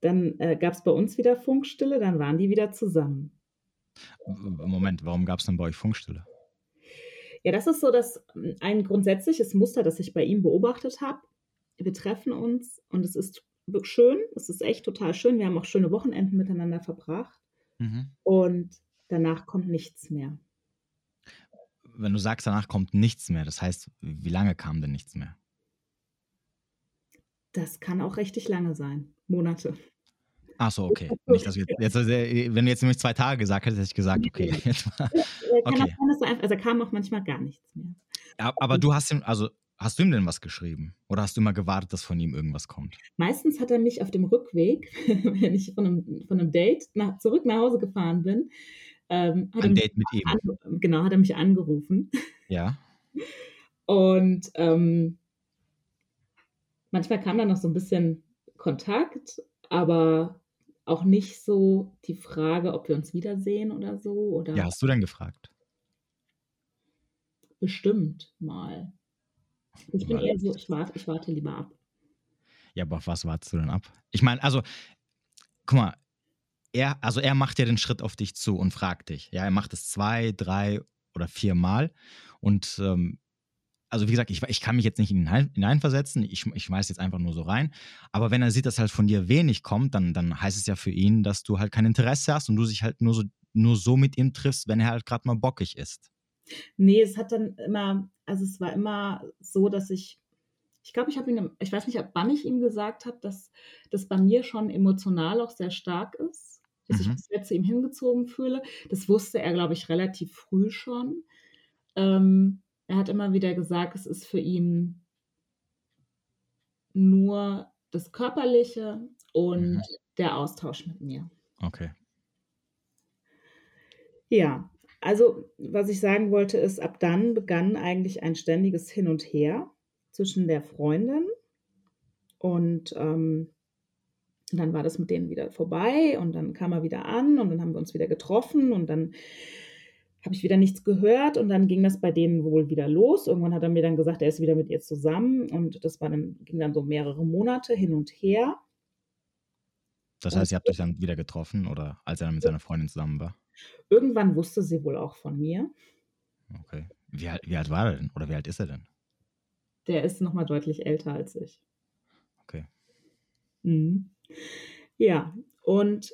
Dann äh, gab es bei uns wieder Funkstille, dann waren die wieder zusammen. Moment, warum gab es denn bei euch Funkstille? Ja, das ist so das ähm, ein grundsätzliches Muster, das ich bei ihm beobachtet habe. Wir treffen uns und es ist wirklich schön, es ist echt total schön. Wir haben auch schöne Wochenenden miteinander verbracht Mhm. und danach kommt nichts mehr. Wenn du sagst, danach kommt nichts mehr, das heißt, wie lange kam denn nichts mehr? Das kann auch richtig lange sein. Monate. Ach so, okay. Nicht, dass wir jetzt, also, äh, wenn du jetzt nämlich zwei Tage gesagt hättest, hätte ich gesagt, okay. Jetzt Okay. also kam auch manchmal gar nichts mehr. aber du hast ihm, also hast du ihm denn was geschrieben? Oder hast du immer gewartet, dass von ihm irgendwas kommt? Meistens hat er mich auf dem Rückweg, wenn ich von einem, von einem Date nach, zurück nach Hause gefahren bin, ähm, Ein Date mit ihm. An, genau, hat er mich angerufen. Ja. Und ähm, manchmal kam dann noch so ein bisschen Kontakt, aber auch nicht so die Frage, ob wir uns wiedersehen oder so. Oder Ja, hast du denn gefragt? bestimmt mal. Ich bin eher so, ich warte, ich warte lieber ab. Ja, aber auf was wartest du denn ab? Ich meine, also, guck mal, er, also er macht ja den Schritt auf dich zu und fragt dich. Ja, er macht es zwei, drei oder vier Mal. Und ähm, also wie gesagt, ich, ich kann mich jetzt nicht hinein, hineinversetzen, ich, ich schmeiß jetzt einfach nur so rein. Aber wenn er sieht, dass halt von dir wenig kommt, dann, dann heißt es ja für ihn, dass du halt kein Interesse hast und du dich halt nur so, nur so mit ihm triffst, wenn er halt gerade mal bockig ist. Nee, es hat dann immer, also es war immer so, dass ich, ich glaube, ich habe ihn, ich weiß nicht, wann ich ihm gesagt habe, dass das bei mir schon emotional auch sehr stark ist, dass ich Mhm. mich sehr zu ihm hingezogen fühle. Das wusste er, glaube ich, relativ früh schon. Ähm, er hat immer wieder gesagt, es ist für ihn nur das Körperliche und Mhm. der Austausch mit mir. Okay. Ja, also was ich sagen wollte ist, ab dann begann eigentlich ein ständiges Hin und Her zwischen der Freundin und ähm, dann war das mit denen wieder vorbei und dann kam er wieder an und dann haben wir uns wieder getroffen und dann habe ich wieder nichts gehört und dann ging das bei denen wohl wieder los. Irgendwann hat er mir dann gesagt, er ist wieder mit ihr zusammen und das war dann, ging dann so mehrere Monate hin und her. Das heißt, ihr habt euch dann wieder getroffen oder als er dann mit seiner Freundin zusammen war? Irgendwann wusste sie wohl auch von mir. Okay. Wie, alt- wie alt war er denn? Oder wie alt ist er denn? Der ist noch mal deutlich älter als ich. Okay. Mhm. Ja, und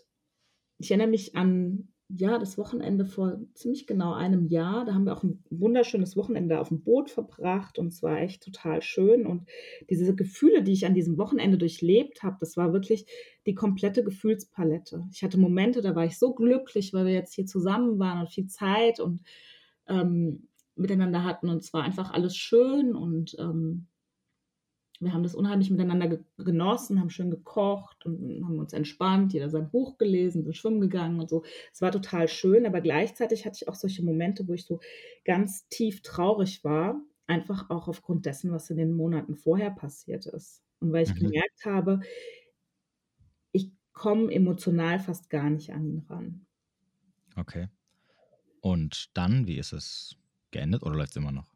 ich erinnere mich an ja, das Wochenende vor ziemlich genau einem Jahr. Da haben wir auch ein wunderschönes Wochenende auf dem Boot verbracht und es war echt total schön. Und diese Gefühle, die ich an diesem Wochenende durchlebt habe, das war wirklich die komplette Gefühlspalette. Ich hatte Momente, da war ich so glücklich, weil wir jetzt hier zusammen waren und viel Zeit und ähm, miteinander hatten und es war einfach alles schön und ähm, wir haben das unheimlich miteinander ge genossen, haben schön gekocht und haben uns entspannt, jeder sein Buch gelesen, sind schwimmen gegangen und so. Es war total schön, aber gleichzeitig hatte ich auch solche Momente, wo ich so ganz tief traurig war, einfach auch aufgrund dessen, was in den Monaten vorher passiert ist. Und weil ich Mhm. gemerkt habe, ich komme emotional fast gar nicht an ihn ran. Okay. Und dann, wie ist es geendet oder läuft es immer noch?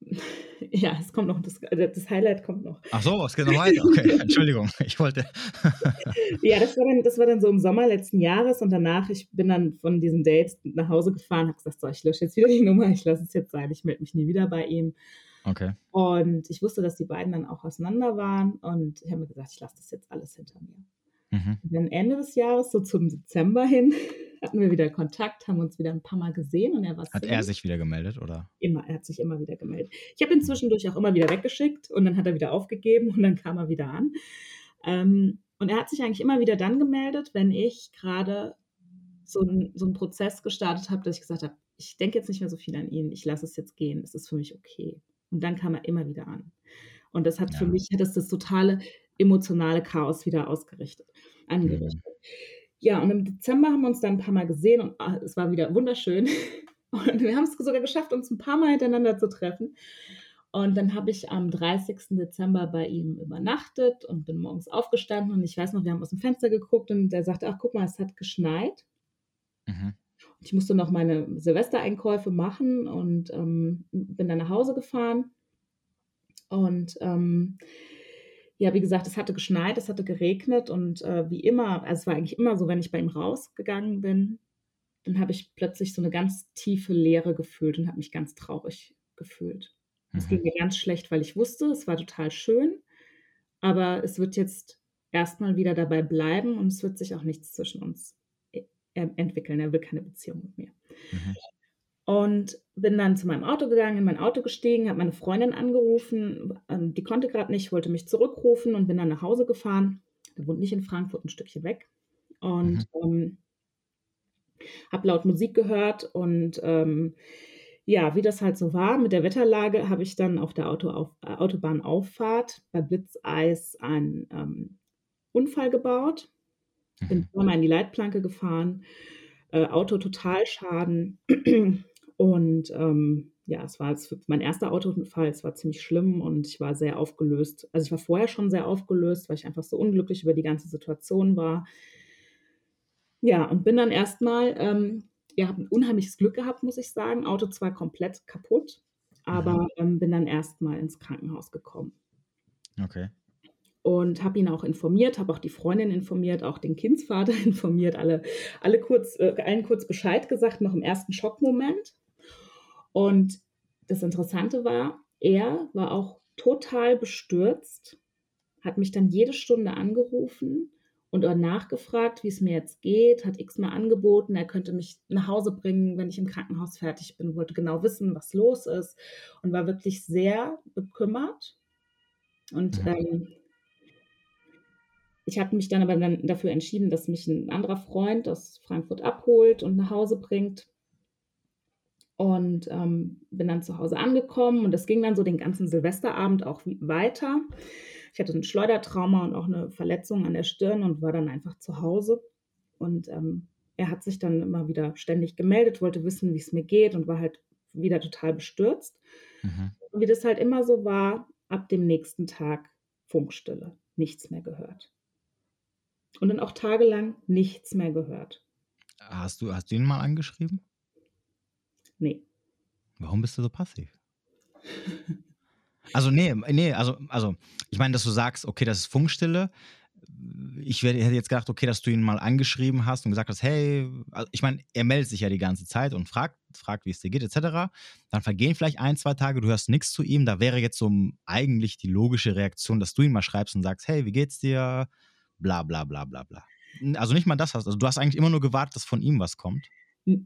Ja, es kommt noch, das, das Highlight kommt noch. Ach so, es geht noch weiter. Okay, Entschuldigung. Ich wollte. Ja, das war, dann, das war dann so im Sommer letzten Jahres und danach, ich bin dann von diesen Dates nach Hause gefahren, habe gesagt, so, ich lösche jetzt wieder die Nummer, ich lasse es jetzt sein, ich melde mich nie wieder bei ihm. Okay. Und ich wusste, dass die beiden dann auch auseinander waren und ich habe mir gesagt, ich lasse das jetzt alles hinter mir. Mhm. Und dann Ende des Jahres, so zum Dezember hin, hatten wir wieder Kontakt, haben uns wieder ein paar Mal gesehen und er war Hat er sich wieder gemeldet oder? Immer, er hat sich immer wieder gemeldet. Ich habe ihn zwischendurch auch immer wieder weggeschickt und dann hat er wieder aufgegeben und dann kam er wieder an. Ähm, und er hat sich eigentlich immer wieder dann gemeldet, wenn ich gerade so, ein, so einen Prozess gestartet habe, dass ich gesagt habe, ich denke jetzt nicht mehr so viel an ihn, ich lasse es jetzt gehen, es ist für mich okay. Und dann kam er immer wieder an. Und das hat für Ja. mich, hat das das totale emotionale Chaos wieder ausgerichtet, angerichtet. Ja, und im Dezember haben wir uns dann ein paar Mal gesehen und ah, es war wieder wunderschön. Und wir haben es sogar geschafft, uns ein paar Mal hintereinander zu treffen. Und dann habe ich am 30. Dezember bei ihm übernachtet und bin morgens aufgestanden. Und ich weiß noch, wir haben aus dem Fenster geguckt und der sagte, ach guck mal, es hat geschneit. Mhm. Und ich musste noch meine Silvestereinkäufe machen und ähm, bin dann nach Hause gefahren. Und ähm, ja, wie gesagt, es hatte geschneit, es hatte geregnet und äh, wie immer, also es war eigentlich immer so, wenn ich bei ihm rausgegangen bin, dann habe ich plötzlich so eine ganz tiefe Leere gefühlt und habe mich ganz traurig gefühlt. Es ging Mhm. mir ganz schlecht, weil ich wusste, es war total schön, aber es wird jetzt erstmal wieder dabei bleiben und es wird sich auch nichts zwischen uns äh, entwickeln. Er will keine Beziehung mit mir. Mhm. Und bin dann zu meinem Auto gegangen, in mein Auto gestiegen, habe meine Freundin angerufen. ähm, Die konnte gerade nicht, wollte mich zurückrufen und bin dann nach Hause gefahren. Der wohnt nicht in Frankfurt, ein Stückchen weg. Und ähm, habe laut Musik gehört und ähm, ja, wie das halt so war mit der Wetterlage, habe ich dann auf der Auto auf, äh, Autobahnauffahrt bei Blitzeis einen ähm, Unfall gebaut. Bin Mhm. zweimal in die Leitplanke gefahren, äh, Auto Totalschaden. Und ähm, ja, es war jetzt mein erster Autounfall, es war ziemlich schlimm und ich war sehr aufgelöst. Also ich war vorher schon sehr aufgelöst, weil ich einfach so unglücklich über die ganze Situation war. Ja, und bin dann erstmal, ähm, ja, habe ein unheimliches Glück gehabt, muss ich sagen. Auto zwar komplett kaputt, aber Mhm. ähm, bin dann erstmal ins Krankenhaus gekommen Okay. und habe ihn auch informiert, habe auch die Freundin informiert, auch den Kindsvater informiert, alle, alle kurz, äh, allen kurz Bescheid gesagt, noch im ersten Schockmoment. Und das Interessante war, er war auch total bestürzt, hat mich dann jede Stunde angerufen und nachgefragt, wie es mir jetzt geht, hat x-mal angeboten, er könnte mich nach Hause bringen, wenn ich im Krankenhaus fertig bin, wollte genau wissen, was los ist und war wirklich sehr bekümmert. Und Mhm. ähm, ich habe mich dann aber dann dafür entschieden, dass mich ein anderer Freund aus Frankfurt abholt und nach Hause bringt. Und ähm, bin dann zu Hause angekommen und das ging dann so den ganzen Silvesterabend auch weiter. Ich hatte ein Schleudertrauma und auch eine Verletzung an der Stirn und war dann einfach zu Hause. Und ähm, er hat sich dann immer wieder ständig gemeldet, wollte wissen, wie es mir geht und war halt wieder total bestürzt. Mhm. Wie das halt immer so war, ab dem nächsten Tag Funkstille, nichts mehr gehört. Und dann auch tagelang nichts mehr gehört. Hast du, hast du ihn mal angeschrieben? Nee. Warum bist du so passiv? Also, nee, nee, also, also, ich meine, dass du sagst, okay, das ist Funkstille. Ich hätte jetzt gedacht, okay, dass du ihn mal angeschrieben hast und gesagt hast, hey, also ich meine, er meldet sich ja die ganze Zeit und fragt, fragt, wie es dir geht, etc. Dann vergehen vielleicht ein, zwei Tage, du hörst nichts zu ihm. Da wäre jetzt so eigentlich die logische Reaktion, dass du ihn mal schreibst und sagst, hey, wie geht's dir? Bla, bla, bla, bla, bla. Also nicht mal das hast. Also du hast eigentlich immer nur gewartet, dass von ihm was kommt.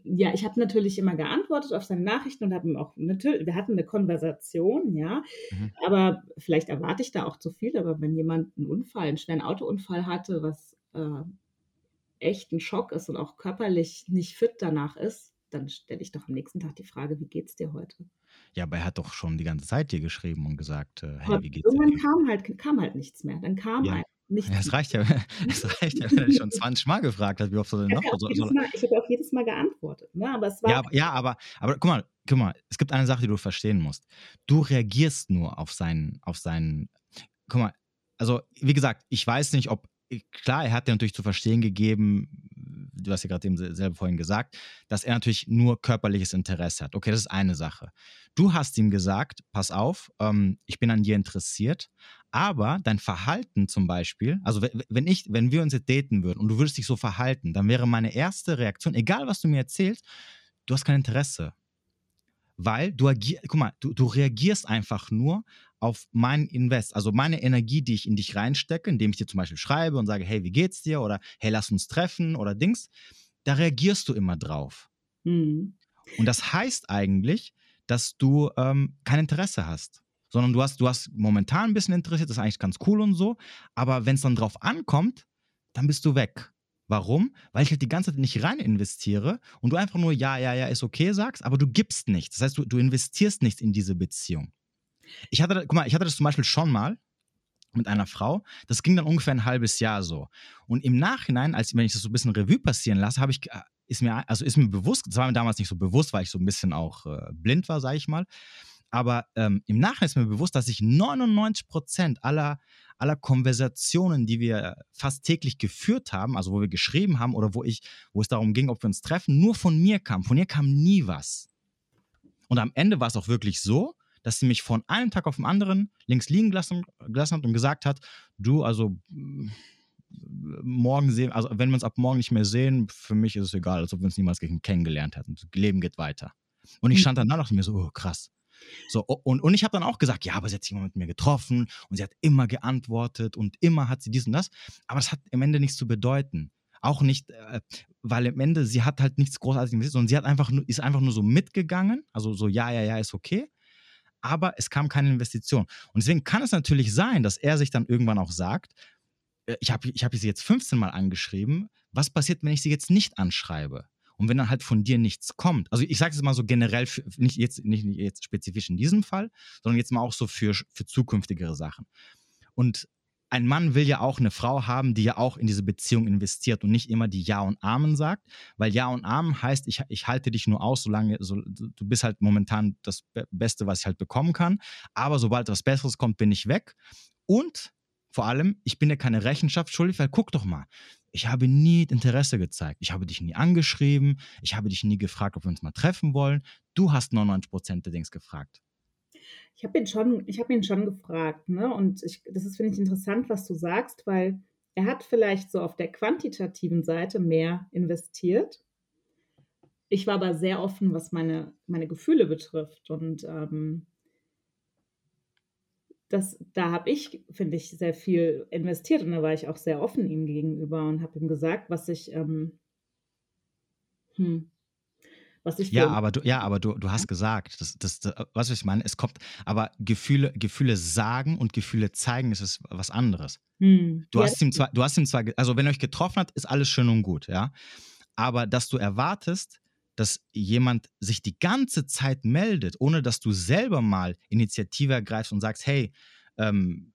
Ja, ich habe natürlich immer geantwortet auf seine Nachrichten und habe ihm auch natürlich, wir hatten eine Konversation, ja, Mhm. aber vielleicht erwarte ich da auch zu viel, aber wenn jemand einen Unfall, einen schweren Autounfall hatte, was äh, echt ein Schock ist und auch körperlich nicht fit danach ist, dann stelle ich doch am nächsten Tag die Frage, wie geht's dir heute? Ja, aber er hat doch schon die ganze Zeit dir geschrieben und gesagt, äh, hey, Aber wie geht's dir? irgendwann kam halt, kam halt nichts mehr. Dann kam Ja. einfach nichts Ja, es reicht ja, es reicht ja, wenn er schon 20 Mal gefragt hat, wie oft soll er Ich noch? habe Mal- ich hab auch jedes Mal geantwortet. Ne? Aber es war ja, aber, ja, aber, aber guck mal, guck mal, es gibt eine Sache, die du verstehen musst. Du reagierst nur auf seinen, auf seinen, guck mal, also wie gesagt, ich weiß nicht, ob, klar, er hat dir natürlich zu verstehen gegeben, du hast ja gerade eben selber vorhin gesagt, dass er natürlich nur körperliches Interesse hat. Okay, das ist eine Sache. Du hast ihm gesagt, pass auf, ähm, ich bin an dir interessiert, aber dein Verhalten zum Beispiel, also we- wenn ich, wenn wir uns jetzt daten würden und du würdest dich so verhalten, dann wäre meine erste Reaktion, egal was du mir erzählst, du hast kein Interesse. Weil du agierst, guck mal, du, du reagierst einfach nur auf meinen Invest, also meine Energie, die ich in dich reinstecke, indem ich dir zum Beispiel schreibe und sage, hey, wie geht's dir? Oder hey, lass uns treffen oder Dings, da reagierst du immer drauf. Hm. Und das heißt eigentlich, dass du ähm, kein Interesse hast. Sondern du hast, du hast momentan ein bisschen interessiert, das ist eigentlich ganz cool und so. Aber wenn es dann drauf ankommt, dann bist du weg. Warum? Weil ich halt die ganze Zeit nicht rein investiere und du einfach nur ja, ja, ja, ist okay sagst, aber du gibst nichts. Das heißt, du, du investierst nichts in diese Beziehung. Ich hatte, guck mal, ich hatte das zum Beispiel schon mal mit einer Frau. Das ging dann ungefähr ein halbes Jahr so. Und im Nachhinein, als wenn ich das so ein bisschen Revue passieren lasse, habe ich, äh, ist mir, also ist mir bewusst, das war mir damals nicht so bewusst, weil ich so ein bisschen auch äh, blind war, sage ich mal. Aber ähm, im Nachhinein ist mir bewusst, dass ich 99 Prozent aller, aller Konversationen, die wir fast täglich geführt haben, also wo wir geschrieben haben oder wo ich, wo es darum ging, ob wir uns treffen, nur von mir kam. Von ihr kam nie was. Und am Ende war es auch wirklich so, dass sie mich von einem Tag auf den anderen links liegen gelassen, gelassen hat und gesagt hat, du, also morgen sehen, also wenn wir uns ab morgen nicht mehr sehen, für mich ist es egal, als ob wir uns niemals kennengelernt hätten. Das Leben geht weiter. Und ich stand dann da und dachte mir so, oh, krass. So, und, und ich habe dann auch gesagt, ja, aber sie hat sich immer mit mir getroffen und sie hat immer geantwortet und immer hat sie dies und das. Aber es hat am Ende nichts zu bedeuten. Auch nicht, äh, weil am Ende sie hat halt nichts Großartiges investiert, sondern sie hat einfach nur, ist einfach nur so mitgegangen. Also so, ja, ja, ja, ist okay. Aber es kam keine Investition. Und deswegen kann es natürlich sein, dass er sich dann irgendwann auch sagt, äh, ich habe ich hab sie jetzt 15 Mal angeschrieben, was passiert, wenn ich sie jetzt nicht anschreibe? Und wenn dann halt von dir nichts kommt, also ich sage es mal so generell, für, nicht, jetzt, nicht jetzt spezifisch in diesem Fall, sondern jetzt mal auch so für, für zukünftigere Sachen. Und ein Mann will ja auch eine Frau haben, die ja auch in diese Beziehung investiert und nicht immer die Ja und Amen sagt, weil Ja und Amen heißt, ich, ich halte dich nur aus, solange so, du bist halt momentan das Beste, was ich halt bekommen kann. Aber sobald was Besseres kommt, bin ich weg. Und vor allem, ich bin dir keine Rechenschaft schuldig, weil guck doch mal, ich habe nie Interesse gezeigt. Ich habe dich nie angeschrieben. Ich habe dich nie gefragt, ob wir uns mal treffen wollen. Du hast 99 Prozent der Dings gefragt. Ich habe ihn schon, ich habe ihn schon gefragt, ne? Und ich, das ist finde ich interessant, was du sagst, weil er hat vielleicht so auf der quantitativen Seite mehr investiert. Ich war aber sehr offen, was meine, meine Gefühle betrifft. Und ähm, das, da habe ich, finde ich, sehr viel investiert und da war ich auch sehr offen ihm gegenüber und habe ihm gesagt, was ich, ähm, hm, was ich ja, aber du, ja, aber du, du hast gesagt, das, das, das, was ich meine, es kommt, aber Gefühle, Gefühle sagen und Gefühle zeigen, das ist was anderes. Hm. Du, ja, hast ihm zwar, du hast ihm zwar, also wenn er euch getroffen hat, ist alles schön und gut, ja. Aber dass du erwartest, dass jemand sich die ganze Zeit meldet, ohne dass du selber mal Initiative ergreifst und sagst, hey, ähm,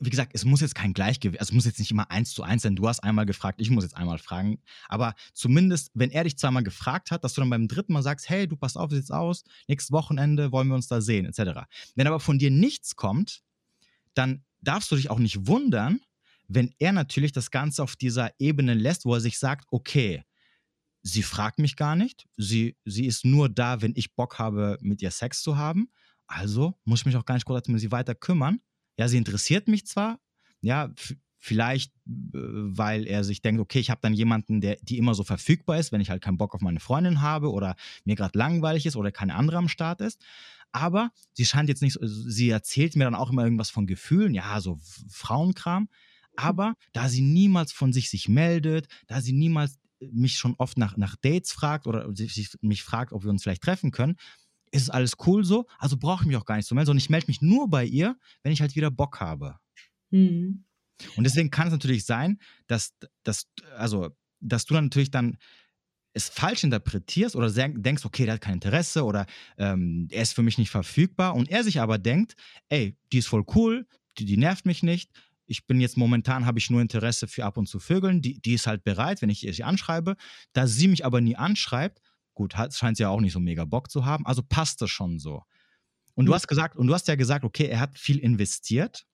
wie gesagt, es muss jetzt kein Gleichgewicht, also es muss jetzt nicht immer eins zu eins sein. Du hast einmal gefragt, ich muss jetzt einmal fragen. Aber zumindest, wenn er dich zweimal gefragt hat, dass du dann beim dritten Mal sagst, hey, du passt auf, wie sieht's aus? Nächstes Wochenende wollen wir uns da sehen, etc. Wenn aber von dir nichts kommt, dann darfst du dich auch nicht wundern, wenn er natürlich das Ganze auf dieser Ebene lässt, wo er sich sagt, okay, sie fragt mich gar nicht. Sie, sie ist nur da, wenn ich Bock habe, mit ihr Sex zu haben. Also muss ich mich auch gar nicht groß um sie weiter kümmern. Ja, sie interessiert mich zwar, ja, vielleicht, äh, weil er sich denkt, okay, ich habe dann jemanden, der, die immer so verfügbar ist, wenn ich halt keinen Bock auf meine Freundin habe oder mir gerade langweilig ist oder keine andere am Start ist. Aber sie scheint jetzt nicht, sie erzählt mir dann auch immer irgendwas von Gefühlen, ja, so Frauenkram. Aber da sie niemals von sich sich meldet, da sie niemals mich schon oft nach, nach Dates fragt oder mich fragt, ob wir uns vielleicht treffen können, ist es alles cool so. Also brauche ich mich auch gar nicht zu melden, sondern ich melde mich nur bei ihr, wenn ich halt wieder Bock habe. Mhm. Und deswegen kann es natürlich sein, dass, dass, also, dass du dann natürlich dann es falsch interpretierst oder denkst, okay, der hat kein Interesse oder ähm, er ist für mich nicht verfügbar und er sich aber denkt, ey, die ist voll cool, die, die nervt mich nicht, ich bin jetzt momentan, habe ich nur Interesse für ab und zu Vögeln, die, die ist halt bereit, wenn ich sie anschreibe. Da sie mich aber nie anschreibt, gut, scheint sie ja auch nicht so mega Bock zu haben, also passt das schon so. Und du hast gesagt, und du hast ja gesagt, okay, er hat viel investiert.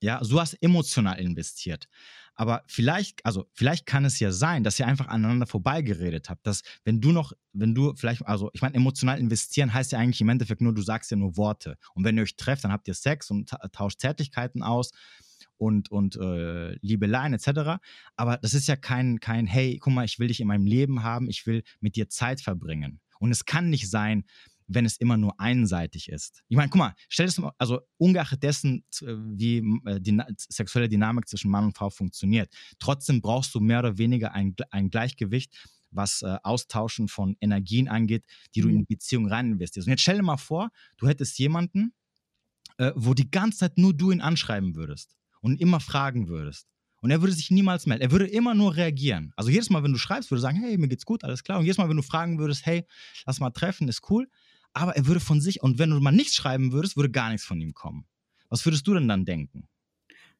Ja, du hast emotional investiert. Aber vielleicht, also vielleicht kann es ja sein, dass ihr einfach aneinander vorbeigeredet habt, dass wenn du noch, wenn du vielleicht, also ich meine, emotional investieren heißt ja eigentlich im Endeffekt nur, du sagst ja nur Worte. Und wenn ihr euch trefft, dann habt ihr Sex und tauscht Zärtlichkeiten aus und, und äh, Liebeleien etc. Aber das ist ja kein, kein, hey, guck mal, ich will dich in meinem Leben haben, ich will mit dir Zeit verbringen. Und es kann nicht sein, wenn es immer nur einseitig ist. Ich meine, guck mal, stell es mal, also ungeachtet dessen, äh, wie äh, die sexuelle Dynamik zwischen Mann und Frau funktioniert, trotzdem brauchst du mehr oder weniger ein, ein Gleichgewicht, was äh, Austauschen von Energien angeht, die du in die mhm. Beziehung rein investierst. Und jetzt stell dir mal vor, du hättest jemanden, äh, wo die ganze Zeit nur du ihn anschreiben würdest und immer fragen würdest. Und er würde sich niemals melden. Er würde immer nur reagieren. Also jedes Mal, wenn du schreibst, würde er sagen, hey, mir geht's gut, alles klar. Und jedes Mal, wenn du fragen würdest, hey, lass mal treffen, ist cool. Aber er würde von sich, und wenn du mal nichts schreiben würdest, würde gar nichts von ihm kommen. Was würdest du denn dann denken?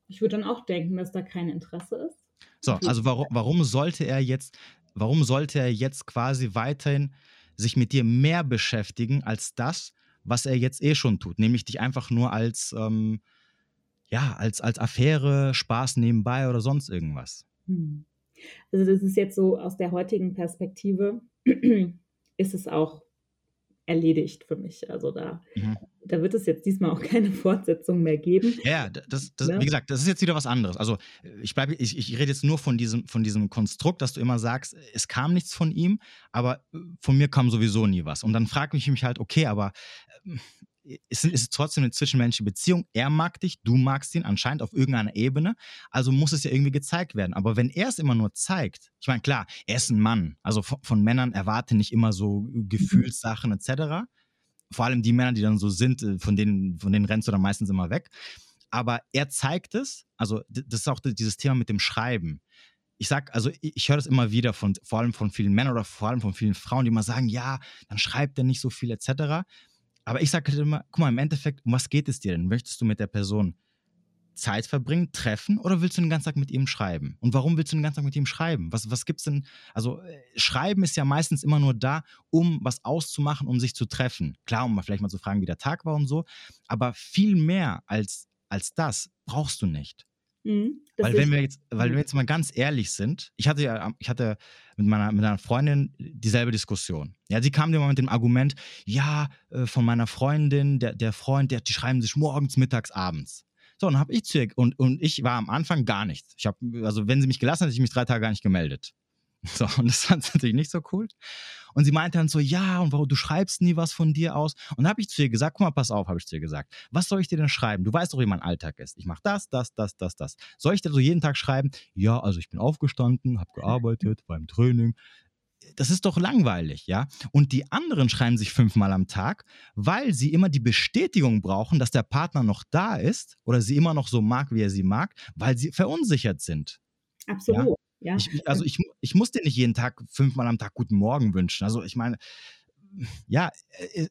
Ich würde dann auch denken, dass da kein Interesse ist. So, also warum, warum sollte er jetzt, warum sollte er jetzt quasi weiterhin sich mit dir mehr beschäftigen als das, was er jetzt eh schon tut, nämlich dich einfach nur als ähm, ja, als, als Affäre, Spaß nebenbei oder sonst irgendwas. Hm. Also das ist jetzt so aus der heutigen Perspektive, ist es auch erledigt für mich. Also da, mhm. da wird es jetzt diesmal auch keine Fortsetzung mehr geben. Ja, das, das ja. wie gesagt, das ist jetzt wieder was anderes. Also ich bleibe, ich, ich rede jetzt nur von diesem, von diesem Konstrukt, dass du immer sagst, es kam nichts von ihm, aber von mir kam sowieso nie was. Und dann frage ich mich halt, okay, aber ähm, es ist trotzdem eine zwischenmenschliche Beziehung. Er mag dich, du magst ihn anscheinend auf irgendeiner Ebene. Also muss es ja irgendwie gezeigt werden. Aber wenn er es immer nur zeigt, ich meine, klar, er ist ein Mann. Also von, von Männern erwarte nicht immer so. Gefühlssachen etc. Vor allem die Männer, die dann so sind, äh, von denen, von denen rennst du dann meistens immer weg. Aber er zeigt es, also das ist auch dieses Thema mit dem Schreiben. ich sag, also ich, ich höre das immer wieder von, vor allem von vielen Männern oder vor allem von vielen Frauen, die immer sagen, ja, dann schreibt er nicht so viel etc. Aber ich sage halt immer, guck mal, im Endeffekt, um was geht es dir denn? Möchtest du mit der Person Zeit verbringen, treffen oder willst du den ganzen Tag mit ihm schreiben? Und warum willst du den ganzen Tag mit ihm schreiben? Was, was gibt's denn? Also, äh, Schreiben ist ja meistens immer nur da, um was auszumachen, um sich zu treffen. Klar, um mal vielleicht mal zu fragen, wie der Tag war und so. Aber viel mehr als, als das brauchst du nicht. Mhm, weil wenn wir jetzt, weil wir jetzt mal ganz ehrlich sind, ich hatte ja, ich hatte mit meiner, mit einer Freundin dieselbe Diskussion. Ja, sie kam mal mit dem Argument, ja, äh, von meiner Freundin, der, der Freund, der, die schreiben sich morgens, mittags, abends. So, und habe ich zu ihr, und, und ich war am Anfang gar nichts. Ich habe, also wenn sie mich gelassen hat, hätte ich mich drei Tage gar nicht gemeldet. So, und das fand sie natürlich nicht so cool. Und sie meinte dann so, ja, und warum du schreibst nie was von dir aus? Und dann habe ich zu ihr gesagt, guck mal, pass auf, habe ich zu ihr gesagt. Was soll ich dir denn schreiben? Du weißt doch, wie mein Alltag ist. Ich mache das, das, das, das, das. Soll ich dir so jeden Tag schreiben? Ja, also ich bin aufgestanden, habe gearbeitet beim Training. Das ist doch langweilig, ja? Und die anderen schreiben sich fünfmal am Tag, weil sie immer die Bestätigung brauchen, dass der Partner noch da ist oder sie immer noch so mag, wie er sie mag, weil sie verunsichert sind. Absolut. Ja? Ja. Ich, also ich, ich muss dir nicht jeden Tag fünfmal am Tag guten Morgen wünschen. Also ich meine, ja,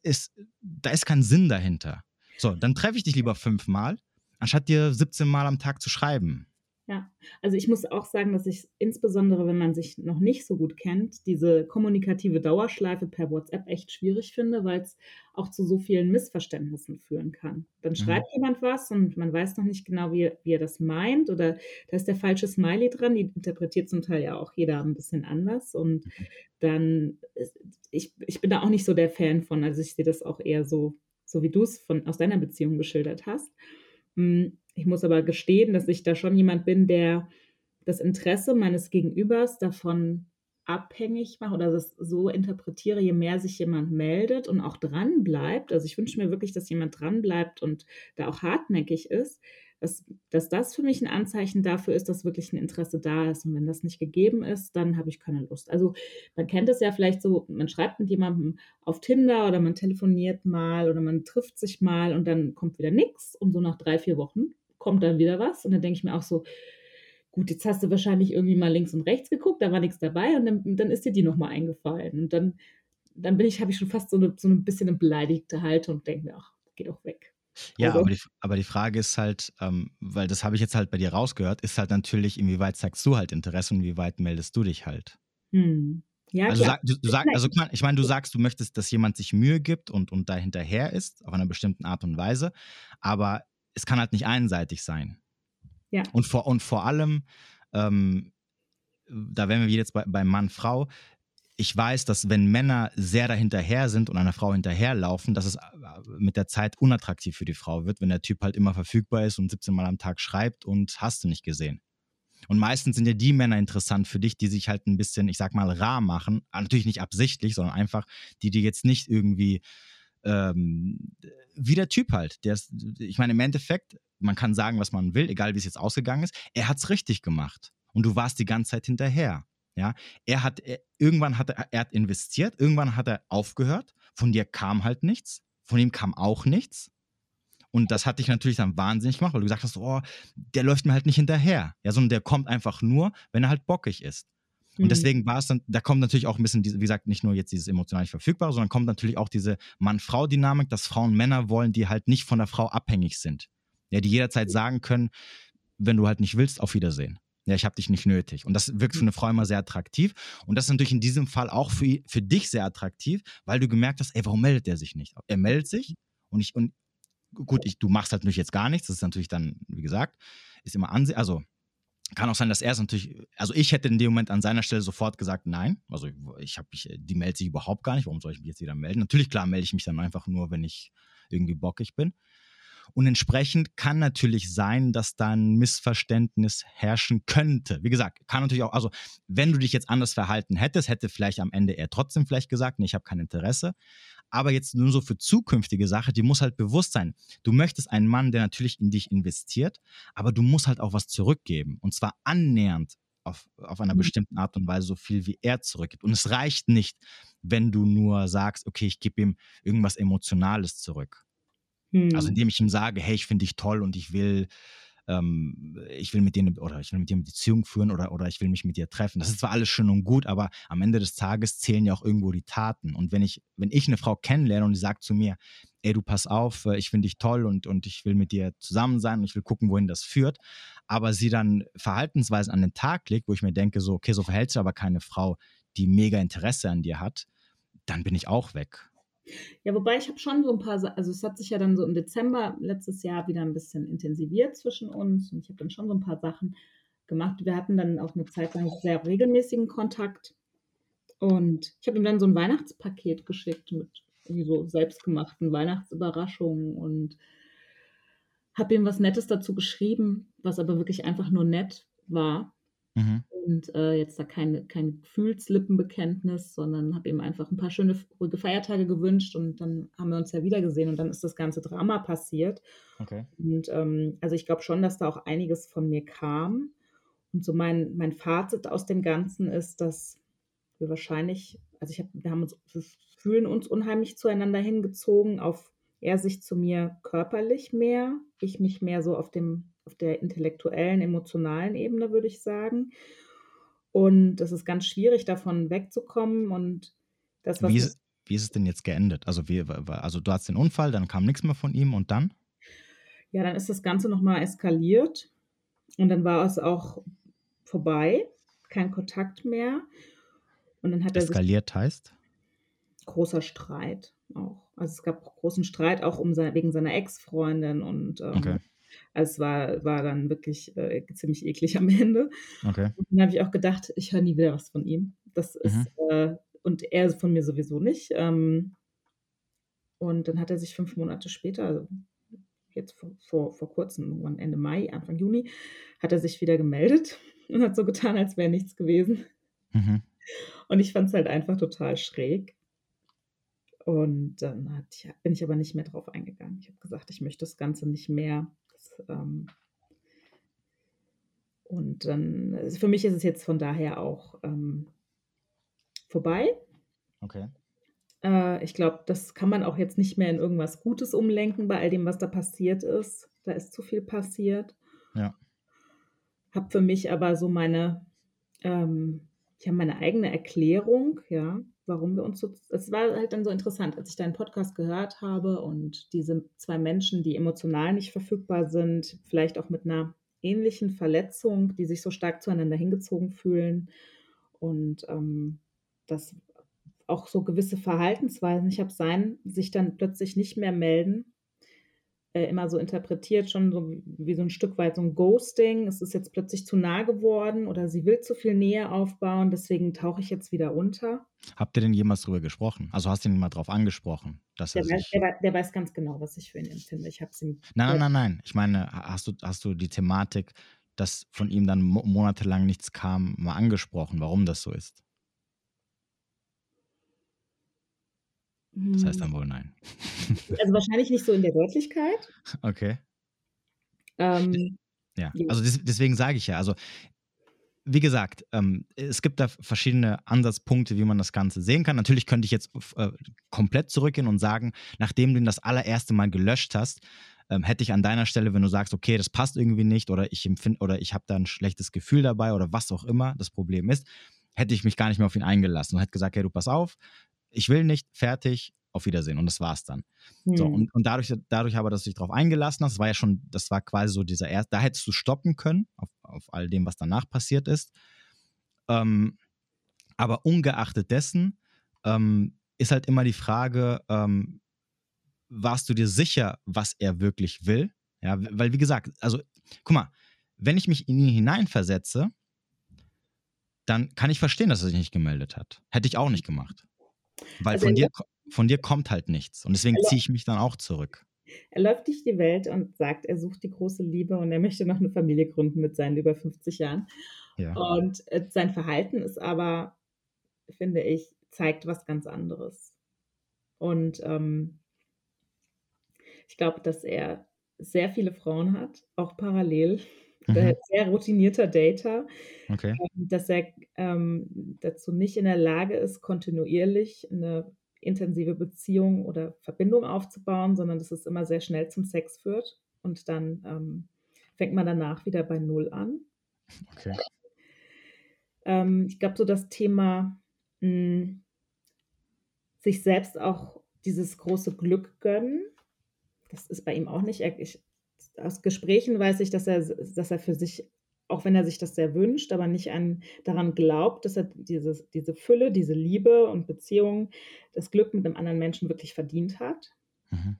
es, da ist kein Sinn dahinter. So, dann treffe ich dich lieber fünfmal, anstatt dir 17 Mal am Tag zu schreiben. Ja, also ich muss auch sagen, dass ich insbesondere, wenn man sich noch nicht so gut kennt, diese kommunikative Dauerschleife per WhatsApp echt schwierig finde, weil es auch zu so vielen Missverständnissen führen kann. Dann mhm. schreibt jemand was und man weiß noch nicht genau, wie, wie er das meint oder da ist der falsche Smiley dran, die interpretiert zum Teil ja auch jeder ein bisschen anders und mhm. dann, ich, ich bin da auch nicht so der Fan von, also ich sehe das auch eher so, so wie du es aus deiner Beziehung geschildert hast. Hm, ich muss aber gestehen, dass ich da schon jemand bin, der das Interesse meines Gegenübers davon abhängig mache oder das so interpretiere, je mehr sich jemand meldet und auch dran bleibt. Also ich wünsche mir wirklich, dass jemand dran bleibt und da auch hartnäckig ist, dass, dass das für mich ein Anzeichen dafür ist, dass wirklich ein Interesse da ist. Und wenn das nicht gegeben ist, dann habe ich keine Lust. Also man kennt es ja vielleicht so, man schreibt mit jemandem auf Tinder oder man telefoniert mal oder man trifft sich mal und dann kommt wieder nichts und so nach drei, vier Wochen kommt dann wieder was. Und dann denke ich mir auch so, gut, jetzt hast du wahrscheinlich irgendwie mal links und rechts geguckt, da war nichts dabei und dann, dann ist dir die nochmal eingefallen. Und dann, dann bin ich, habe ich schon fast so, eine, so ein bisschen eine beleidigte Haltung und denke mir, ach, geh doch weg. Ja, also. aber, die, aber die Frage ist halt, ähm, weil das habe ich jetzt halt bei dir rausgehört, ist halt natürlich, inwieweit zeigst du halt Interesse und inwieweit meldest du dich halt? Hm. Ja, also, sag, du, du sag, also ich meine, du sagst, du möchtest, dass jemand sich Mühe gibt und, und da hinterher ist, auf einer bestimmten Art und Weise. Aber es kann halt nicht einseitig sein. Ja. Und vor, und vor allem, ähm, da wären wir jetzt bei, bei Mann, Frau. Ich weiß, dass wenn Männer sehr dahinterher sind und einer Frau hinterherlaufen, dass es äh, mit der Zeit unattraktiv für die Frau wird, wenn der Typ halt immer verfügbar ist und 17 Mal am Tag schreibt und hast du nicht gesehen. Und meistens sind ja die Männer interessant für dich, die sich halt ein bisschen, ich sag mal, rar machen. Natürlich nicht absichtlich, sondern einfach, die dir jetzt nicht irgendwie ähm, wie der Typ halt. Der ist, ich meine, im Endeffekt, man kann sagen, was man will, egal wie es jetzt ausgegangen ist, er hat es richtig gemacht. Und du warst die ganze Zeit hinterher. Ja, er hat, er, irgendwann hat er, er hat investiert, irgendwann hat er aufgehört, von dir kam halt nichts, von ihm kam auch nichts. Und das hat dich natürlich dann wahnsinnig gemacht, weil du gesagt hast, oh, der läuft mir halt nicht hinterher. Ja, sondern der kommt einfach nur, wenn er halt bockig ist. Und mhm. deswegen war es dann, da kommt natürlich auch ein bisschen, wie gesagt, nicht nur jetzt dieses emotional nicht verfügbare, sondern kommt natürlich auch diese Mann-Frau-Dynamik, dass Frauen Männer wollen, die halt nicht von der Frau abhängig sind. Ja, die jederzeit sagen können, wenn du halt nicht willst, auf Wiedersehen. Ja, ich habe dich nicht nötig. Und das wirkt für eine Frau immer sehr attraktiv. Und das ist natürlich in diesem Fall auch für, für dich sehr attraktiv, weil du gemerkt hast, ey, warum meldet er sich nicht? Er meldet sich und ich, und gut, ich, du machst halt natürlich jetzt gar nichts. Das ist natürlich dann, wie gesagt, ist immer ansehen, also kann auch sein, dass er es natürlich, also ich hätte in dem Moment an seiner Stelle sofort gesagt, nein. Also ich habe mich, die meldet sich überhaupt gar nicht. Warum soll ich mich jetzt wieder melden? Natürlich, klar, melde ich mich dann einfach nur, wenn ich irgendwie bockig bin. Und entsprechend kann natürlich sein, dass da ein Missverständnis herrschen könnte. Wie gesagt, kann natürlich auch, also wenn du dich jetzt anders verhalten hättest, hätte vielleicht am Ende er trotzdem vielleicht gesagt, nee, ich habe kein Interesse. Aber jetzt nur so für zukünftige Sache, die muss halt bewusst sein. Du möchtest einen Mann, der natürlich in dich investiert, aber du musst halt auch was zurückgeben. Und zwar annähernd auf, auf einer mhm. bestimmten Art und Weise so viel, wie er zurückgibt. Und es reicht nicht, wenn du nur sagst, okay, ich gebe ihm irgendwas Emotionales zurück. Also hm. indem ich ihm sage, hey, ich finde dich toll und ich will ähm, ich will mit dir eine, oder ich will mit dir eine Beziehung führen oder, oder ich will mich mit dir treffen. Das ist zwar alles schön und gut, aber am Ende des Tages zählen ja auch irgendwo die Taten. Und wenn ich, wenn ich eine Frau kennenlerne und die sagt zu mir, ey, du pass auf, äh, ich finde dich toll und, und ich will mit dir zusammen sein und ich will gucken, wohin das führt, aber sie dann Verhaltensweisen an den Tag legt, wo ich mir denke, so, okay, so verhält sich aber keine Frau, die mega Interesse an dir hat, dann bin ich auch weg. Ja, wobei ich habe schon so ein paar, also es hat sich ja dann so im Dezember letztes Jahr wieder ein bisschen intensiviert zwischen uns und ich habe dann schon so ein paar Sachen gemacht. Wir hatten dann auch eine Zeit lang sehr regelmäßigen Kontakt und ich habe ihm dann so ein Weihnachtspaket geschickt mit so selbstgemachten Weihnachtsüberraschungen und habe ihm was Nettes dazu geschrieben, was aber wirklich einfach nur nett war. Mhm. Und äh, jetzt da kein, kein Gefühlslippenbekenntnis, sondern habe ihm einfach ein paar schöne, ruhige Feiertage gewünscht und dann haben wir uns ja wieder gesehen und dann ist das ganze Drama passiert. Okay. Und ähm, also ich glaube schon, dass da auch einiges von mir kam. Und so mein, mein Fazit aus dem Ganzen ist, dass wir wahrscheinlich, also ich hab, wir haben uns, wir fühlen uns unheimlich zueinander hingezogen, auf er sich zu mir körperlich mehr, ich mich mehr so auf dem auf der intellektuellen, emotionalen Ebene, würde ich sagen. Und es ist ganz schwierig, davon wegzukommen. Und das, was. Wie ist, wie ist es denn jetzt geendet? Also, wie, also, du hast den Unfall, dann kam nichts mehr von ihm und dann? Ja, dann ist das Ganze nochmal eskaliert. Und dann war es auch vorbei, kein Kontakt mehr. Und dann hat Eskaliert er heißt? Großer Streit auch. Also es gab großen Streit auch um sein, wegen seiner Ex-Freundin und ähm, okay. Also es war, war dann wirklich äh, ziemlich eklig am Ende. Okay. Und dann habe ich auch gedacht, ich höre nie wieder was von ihm. Das ist, mhm. äh, und er von mir sowieso nicht. Ähm, und dann hat er sich fünf Monate später, also jetzt vor, vor, vor kurzem, Ende Mai, Anfang Juni, hat er sich wieder gemeldet und hat so getan, als wäre nichts gewesen. Mhm. Und ich fand es halt einfach total schräg. Und dann hat, bin ich aber nicht mehr drauf eingegangen. Ich habe gesagt, ich möchte das Ganze nicht mehr ähm, und dann, also für mich ist es jetzt von daher auch ähm, vorbei. Okay. Äh, ich glaube, das kann man auch jetzt nicht mehr in irgendwas Gutes umlenken bei all dem, was da passiert ist. Da ist zu viel passiert. Ja. Habe für mich aber so meine, ähm, ich habe meine eigene Erklärung, ja, warum wir uns so. Es war halt dann so interessant, als ich deinen Podcast gehört habe und diese zwei Menschen, die emotional nicht verfügbar sind, vielleicht auch mit einer ähnlichen Verletzung, die sich so stark zueinander hingezogen fühlen und ähm, das auch so gewisse Verhaltensweisen, ich habe sein, sich dann plötzlich nicht mehr melden, äh, immer so interpretiert, schon so wie so ein Stück weit so ein Ghosting. Es ist jetzt plötzlich zu nah geworden oder sie will zu viel Nähe aufbauen, deswegen tauche ich jetzt wieder unter. Habt ihr denn jemals darüber gesprochen? Also hast du ihn mal drauf angesprochen? Dass der, er weiß, der, der, weiß ganz genau, was ich für ihn empfinde. Ich habe ihm. Nein, nein, nein, nein. Ich meine, hast du, hast du die Thematik, dass von ihm dann monatelang nichts kam, mal angesprochen, warum das so ist? Das heißt dann hm. wohl nein. Also wahrscheinlich nicht so in der Deutlichkeit. Okay. Ähm, ja, also des, deswegen sage ich ja, also wie gesagt, ähm, es gibt da verschiedene Ansatzpunkte, wie man das Ganze sehen kann. Natürlich könnte ich jetzt äh, komplett zurückgehen und sagen, nachdem du ihn das allererste Mal gelöscht hast, ähm, hätte ich an deiner Stelle, wenn du sagst, okay, das passt irgendwie nicht oder ich empfinde oder ich habe da ein schlechtes Gefühl dabei oder was auch immer das Problem ist, hätte ich mich gar nicht mehr auf ihn eingelassen und hätte gesagt, hey, du pass auf, ich will nicht, fertig, auf Wiedersehen. Und das war's dann. Mhm. So, hm. und, und dadurch, dadurch aber, dass du dich darauf eingelassen hast, das war ja schon, das war quasi so dieser erste, da hättest du stoppen können, auf, auf all dem, was danach passiert ist. Ähm, aber ungeachtet dessen ähm, ist halt immer die Frage, ähm, warst du dir sicher, was er wirklich will? Ja, weil wie gesagt, also guck mal, wenn ich mich in ihn hineinversetze, dann kann ich verstehen, dass er sich nicht gemeldet hat. Hätte ich auch nicht gemacht. Weil also von, dir, von dir kommt halt nichts. Und deswegen ziehe ich mich dann auch zurück. Er läuft durch die Welt und sagt, er sucht die große Liebe und er möchte noch eine Familie gründen mit seinen über 50 Jahren. Ja. Und äh, sein Verhalten ist aber, finde ich, zeigt was ganz anderes. Und ähm, ich glaube, dass er sehr viele Frauen hat, auch parallel mhm. sehr routinierter Data, okay. Ähm, dass er ähm, dazu nicht in der Lage ist, kontinuierlich eine intensive Beziehung oder Verbindung aufzubauen, sondern dass es immer sehr schnell zum Sex führt und dann ähm, fängt man danach wieder bei Null an. Okay. Ähm, ich glaube, so das Thema mh, hm, sich selbst auch dieses große Glück gönnen, das ist bei ihm auch nicht. Ich, aus Gesprächen weiß ich, dass er, dass er für sich, auch wenn er sich das sehr wünscht, aber nicht an, daran glaubt, dass er dieses, diese Fülle, diese Liebe und Beziehung, das Glück mit einem anderen Menschen wirklich verdient hat. Mhm.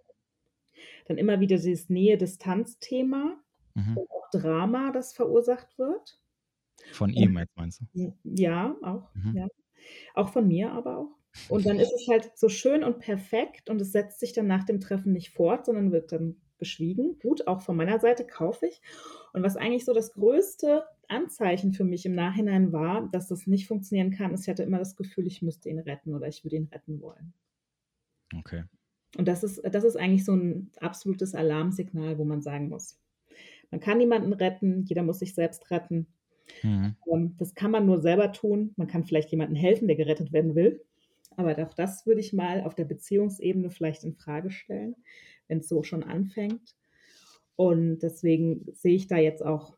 Dann immer wieder dieses Nähe-Distanz-Thema mhm. auch Drama, das verursacht wird. Von ihm jetzt meinst du? Ja, auch. Mhm. Ja. Auch von mir aber auch. Und dann ist es halt so schön und perfekt und es setzt sich dann nach dem Treffen nicht fort, sondern wird dann beschwiegen. Gut, auch von meiner Seite kaufe ich. Und was eigentlich so das größte Anzeichen für mich im Nachhinein war, dass das nicht funktionieren kann, ist, ich hatte immer das Gefühl, ich müsste ihn retten oder ich würde ihn retten wollen. Okay. Und das ist, das ist eigentlich so ein absolutes Alarmsignal, wo man sagen muss, man kann niemanden retten, jeder muss sich selbst retten. Mhm. Ähm, das kann man nur selber tun. Man kann vielleicht jemandem helfen, der gerettet werden will. Aber auch das würde ich mal auf der Beziehungsebene vielleicht in Frage stellen, wenn es so schon anfängt. Und deswegen sehe ich da jetzt auch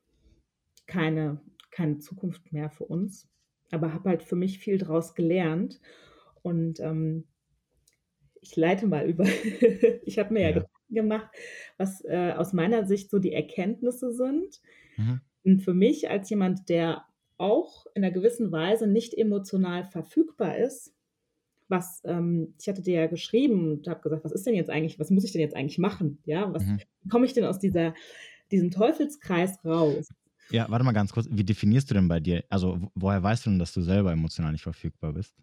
keine, keine Zukunft mehr für uns. Aber habe halt für mich viel daraus gelernt. Und ähm, ich leite mal über. ich habe mir ja, ja Gedanken gemacht, was äh, aus meiner Sicht so die Erkenntnisse sind. Mhm. Und für mich als jemand, der auch in einer gewissen Weise nicht emotional verfügbar ist, was, ähm, ich hatte dir ja geschrieben und habe gesagt, was ist denn jetzt eigentlich, was muss ich denn jetzt eigentlich machen? Ja, was mhm. komme ich denn aus dieser, diesem Teufelskreis raus? Ja, warte mal ganz kurz, wie definierst du denn bei dir, also woher weißt du denn, dass du selber emotional nicht verfügbar bist?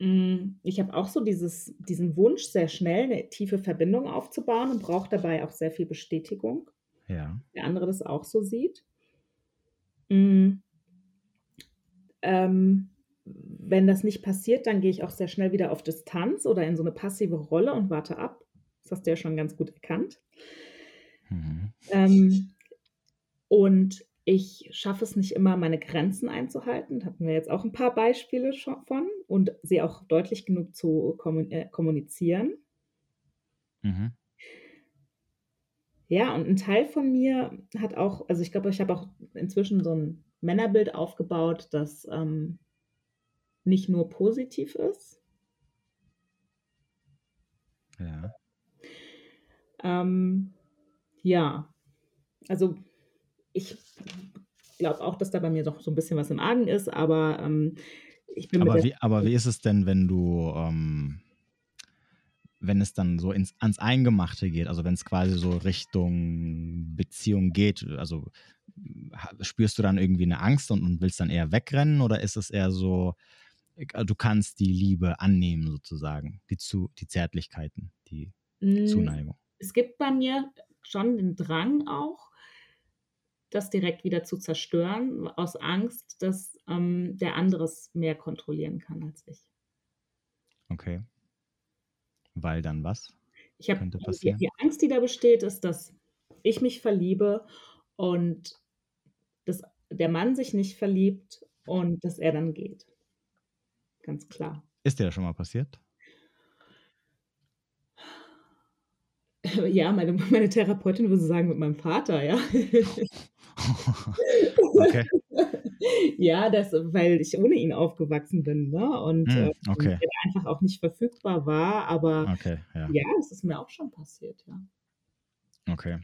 Mm, ich habe auch so dieses, diesen Wunsch, sehr schnell eine tiefe Verbindung aufzubauen und brauche dabei auch sehr viel Bestätigung. Ja. Der andere das auch so sieht. Mhm. Ähm, wenn das nicht passiert, dann gehe ich auch sehr schnell wieder auf Distanz oder in so eine passive Rolle und warte ab. Das hast du ja schon ganz gut erkannt. Mhm. Ähm, und ich schaffe es nicht immer, meine Grenzen einzuhalten. Da hatten wir jetzt auch ein paar Beispiele von und sie auch deutlich genug zu äh, kommunizieren. Mhm. Ja, und ein Teil von mir hat auch, also ich glaube, ich habe auch inzwischen so ein Männerbild aufgebaut, das ähm, nicht nur positiv ist. Ja. Ähm, ja, also ich glaube auch, dass da bei mir doch so ein bisschen was im Argen ist, aber ähm, ich bin aber wie, aber wie ist es denn, wenn du, ähm, wenn es dann so ins, ans Eingemachte geht, also wenn es quasi so Richtung Beziehung geht, also spürst du dann irgendwie eine Angst und, und willst dann eher wegrennen oder ist es eher so, du kannst die Liebe annehmen sozusagen, die, zu, die Zärtlichkeiten, die mm, Zuneigung. Es gibt bei mir schon den Drang auch, das direkt wieder zu zerstören, aus Angst, dass ähm, der andere es mehr kontrollieren kann als ich. Okay. Weil dann was? Ich habe die, die Angst, die da besteht, ist, dass ich mich verliebe und dass der Mann sich nicht verliebt und dass er dann geht ganz klar. Ist dir das schon mal passiert? Ja, meine, meine Therapeutin würde sagen, mit meinem Vater, ja. okay. Ja, das, weil ich ohne ihn aufgewachsen bin, ne? Und hm, okay. äh, einfach auch nicht verfügbar war. Aber okay, ja. ja, das ist mir auch schon passiert, ja. Okay.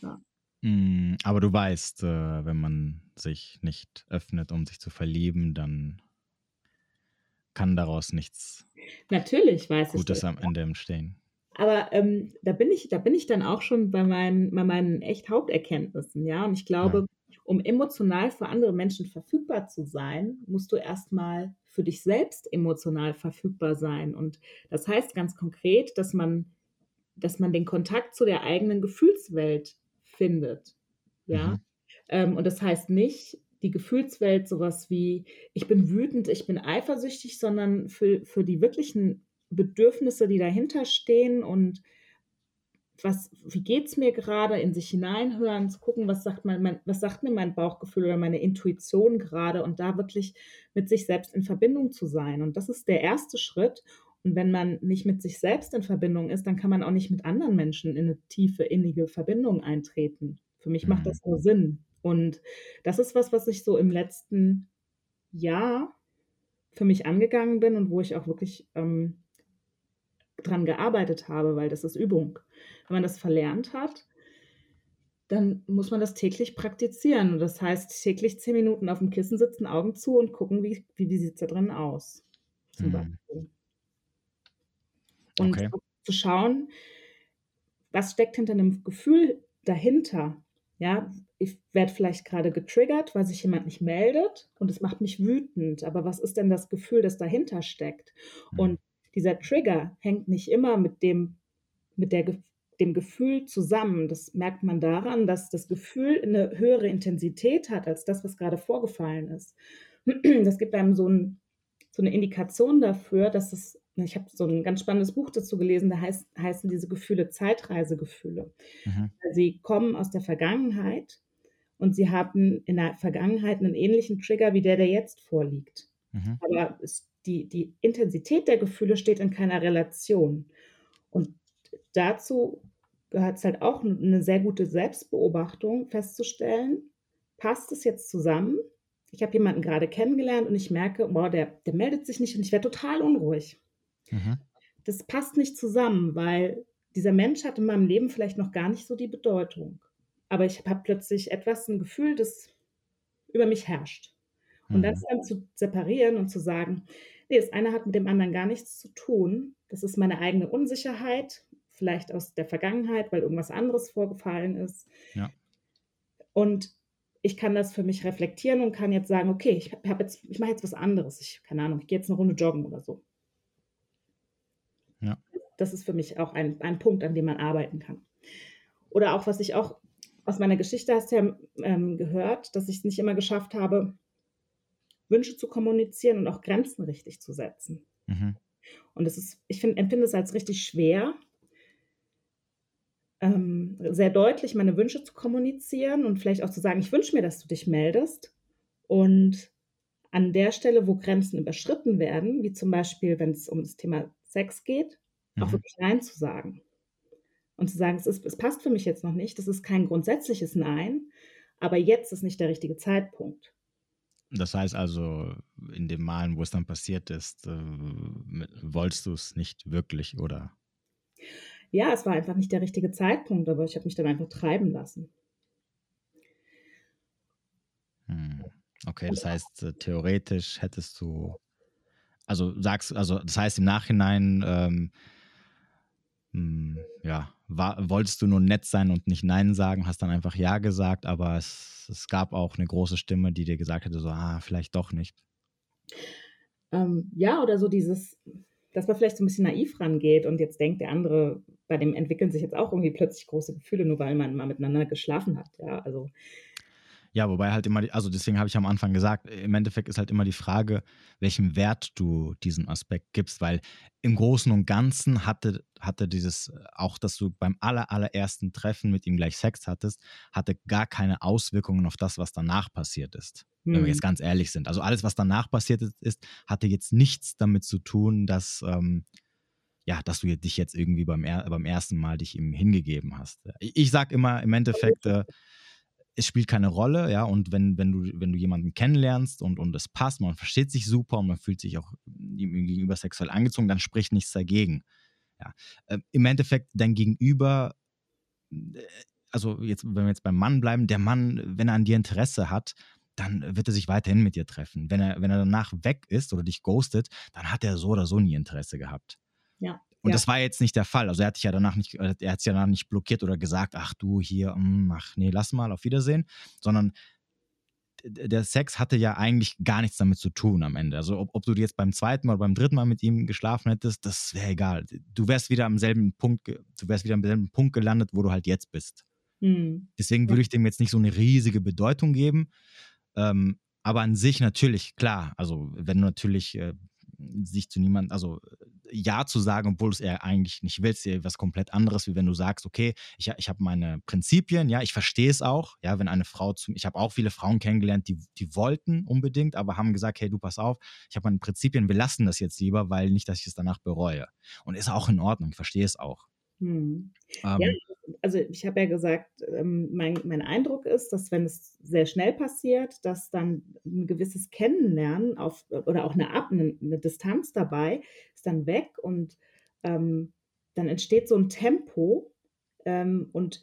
Ja. Hm, aber du weißt, äh, wenn man sich nicht öffnet, um sich zu verlieben, dann kann daraus nichts Natürlich weiß Gutes ich am Ende entstehen. Aber ähm, da, bin ich, da bin ich dann auch schon bei meinen, bei meinen echt Haupterkenntnissen, ja. Und ich glaube, ja. um emotional für andere Menschen verfügbar zu sein, musst du erstmal für dich selbst emotional verfügbar sein. Und das heißt ganz konkret, dass man, dass man den Kontakt zu der eigenen Gefühlswelt findet. Ja. Mhm. Ähm, und das heißt nicht, die Gefühlswelt sowas wie, ich bin wütend, ich bin eifersüchtig, sondern für, für die wirklichen Bedürfnisse, die dahinter stehen und was, wie geht es mir gerade, in sich hineinhören, zu gucken, was sagt, mein, mein, was sagt mir mein Bauchgefühl oder meine Intuition gerade und da wirklich mit sich selbst in Verbindung zu sein. Und das ist der erste Schritt, Und wenn man nicht mit sich selbst in Verbindung ist, dann kann man auch nicht mit anderen Menschen in eine tiefe, innige Verbindung eintreten. Für mich macht das nur Sinn. Und das ist was, was ich so im letzten Jahr für mich angegangen bin und wo ich auch wirklich ähm, dran gearbeitet habe, weil das ist Übung. Wenn man das verlernt hat, dann muss man das täglich praktizieren. Und das heißt, täglich zehn Minuten auf dem Kissen sitzen, Augen zu und gucken, wie, wie, wie sieht es da drin aus. Zum mhm. Beispiel. Und okay. zu schauen, was steckt hinter einem Gefühl dahinter. Ja, ich werde vielleicht gerade getriggert, weil sich jemand nicht meldet und es macht mich wütend. Aber was ist denn das Gefühl, das dahinter steckt? Mhm. Und dieser Trigger hängt nicht immer mit dem, mit der, dem Gefühl zusammen. Das merkt man daran, dass das Gefühl eine höhere Intensität hat als das, was gerade vorgefallen ist. Das gibt einem so, ein, so eine Indikation dafür, dass es, ich habe so ein ganz spannendes Buch dazu gelesen, da heißt, heißen diese Gefühle Zeitreisegefühle. Mhm. Sie kommen aus der Vergangenheit und sie haben in der Vergangenheit einen ähnlichen Trigger wie der, der jetzt vorliegt. Mhm. Aber es die, die Intensität der Gefühle steht in keiner Relation. Und dazu gehört es halt auch eine sehr gute Selbstbeobachtung festzustellen, passt es jetzt zusammen? Ich habe jemanden gerade kennengelernt und ich merke, boah, der, der meldet sich nicht und ich werde total unruhig. Mhm. Das passt nicht zusammen, weil dieser Mensch hat in meinem Leben vielleicht noch gar nicht so die Bedeutung. Aber ich habe plötzlich etwas, ein Gefühl, das über mich herrscht. Und mhm. das dann zu separieren und zu sagen, nee, das eine hat mit dem anderen gar nichts zu tun. Das ist meine eigene Unsicherheit, vielleicht aus der Vergangenheit, weil irgendwas anderes vorgefallen ist. Ja. Und ich kann das für mich reflektieren und kann jetzt sagen, okay, ich habe jetzt, ich mache jetzt was anderes. Ich, keine Ahnung, ich gehe jetzt eine Runde joggen oder so. Ja. Das ist für mich auch ein, ein Punkt, an dem man arbeiten kann. Oder auch, was ich auch aus meiner Geschichte hast du ja ähm, gehört, dass ich es nicht immer geschafft habe, Wünsche zu kommunizieren und auch Grenzen richtig zu setzen. Mhm. Und es ist, ich find, empfinde es als richtig schwer, ähm, sehr deutlich meine Wünsche zu kommunizieren und vielleicht auch zu sagen, ich wünsche mir, dass du dich meldest. Und an der Stelle, wo Grenzen überschritten werden, wie zum Beispiel, wenn es um das Thema Sex geht, mhm. auch wirklich Nein zu sagen. Und zu sagen, es, ist, es passt für mich jetzt noch nicht, das ist kein grundsätzliches Nein, aber jetzt ist nicht der richtige Zeitpunkt. Das heißt also, in dem Malen, wo es dann passiert ist, äh, wolltest du es nicht wirklich, oder? Ja, es war einfach nicht der richtige Zeitpunkt, aber ich habe mich dann einfach treiben lassen. Hm. Okay, das heißt, äh, theoretisch hättest du, also sagst, also das heißt im Nachhinein, ähm, hm, ja, war, wolltest du nur nett sein und nicht Nein sagen, hast dann einfach Ja gesagt, aber es, es gab auch eine große Stimme, die dir gesagt hätte, so, ah, vielleicht doch nicht. Ähm, ja, oder so dieses, dass man vielleicht so ein bisschen naiv rangeht und jetzt denkt, der andere, bei dem entwickeln sich jetzt auch irgendwie plötzlich große Gefühle, nur weil man mal miteinander geschlafen hat. Ja, also ja, wobei halt immer, also deswegen habe ich am Anfang gesagt, im Endeffekt ist halt immer die Frage, welchen Wert du diesem Aspekt gibst, weil im Großen und Ganzen hatte, hatte dieses, auch dass du beim aller, allerersten Treffen mit ihm gleich Sex hattest, hatte gar keine Auswirkungen auf das, was danach passiert ist. Hm. Wenn wir hm. jetzt ganz ehrlich sind. Also alles, was danach passiert ist, hatte jetzt nichts damit zu tun, dass, ähm, ja, dass du dich jetzt irgendwie beim, beim ersten Mal dich ihm hingegeben hast. Ich, ich sag immer im Endeffekt, äh, es spielt keine Rolle, ja, und wenn, wenn du, wenn du jemanden kennenlernst und, und es passt, man versteht sich super und man fühlt sich auch ihm gegenüber sexuell angezogen, dann spricht nichts dagegen. Ja. Äh, Im Endeffekt, dein Gegenüber, äh, also jetzt, wenn wir jetzt beim Mann bleiben, der Mann, wenn er an dir Interesse hat, dann wird er sich weiterhin mit dir treffen. Wenn er, wenn er danach weg ist oder dich ghostet, dann hat er so oder so nie Interesse gehabt. Ja. Und ja. das war jetzt nicht der Fall. Also er hat sich ja danach nicht, er hat sich ja danach nicht blockiert oder gesagt, ach du hier, mm, ach nee, lass mal, auf Wiedersehen, sondern der Sex hatte ja eigentlich gar nichts damit zu tun am Ende. Also ob, ob du jetzt beim zweiten oder beim dritten Mal mit ihm geschlafen hättest, das wäre egal. Du wärst wieder am selben Punkt, du wärst wieder am selben Punkt gelandet, wo du halt jetzt bist. Mhm. Deswegen würde ich dem jetzt nicht so eine riesige Bedeutung geben. Ähm, aber an sich natürlich, klar, also wenn du natürlich äh, sich zu niemand, also Ja zu sagen, obwohl du es eher eigentlich nicht willst, ja was komplett anderes, wie wenn du sagst, okay, ich, ich habe meine Prinzipien, ja, ich verstehe es auch, ja, wenn eine Frau zu ich habe auch viele Frauen kennengelernt, die, die wollten unbedingt, aber haben gesagt, hey, du pass auf, ich habe meine Prinzipien, wir lassen das jetzt lieber, weil nicht, dass ich es danach bereue. Und ist auch in Ordnung, ich verstehe es auch. Hm. Ähm, ja, also ich habe ja gesagt, ähm, mein, mein Eindruck ist, dass wenn es sehr schnell passiert, dass dann ein gewisses Kennenlernen auf, oder auch eine, Ab, eine, eine Distanz dabei ist dann weg und ähm, dann entsteht so ein Tempo ähm, und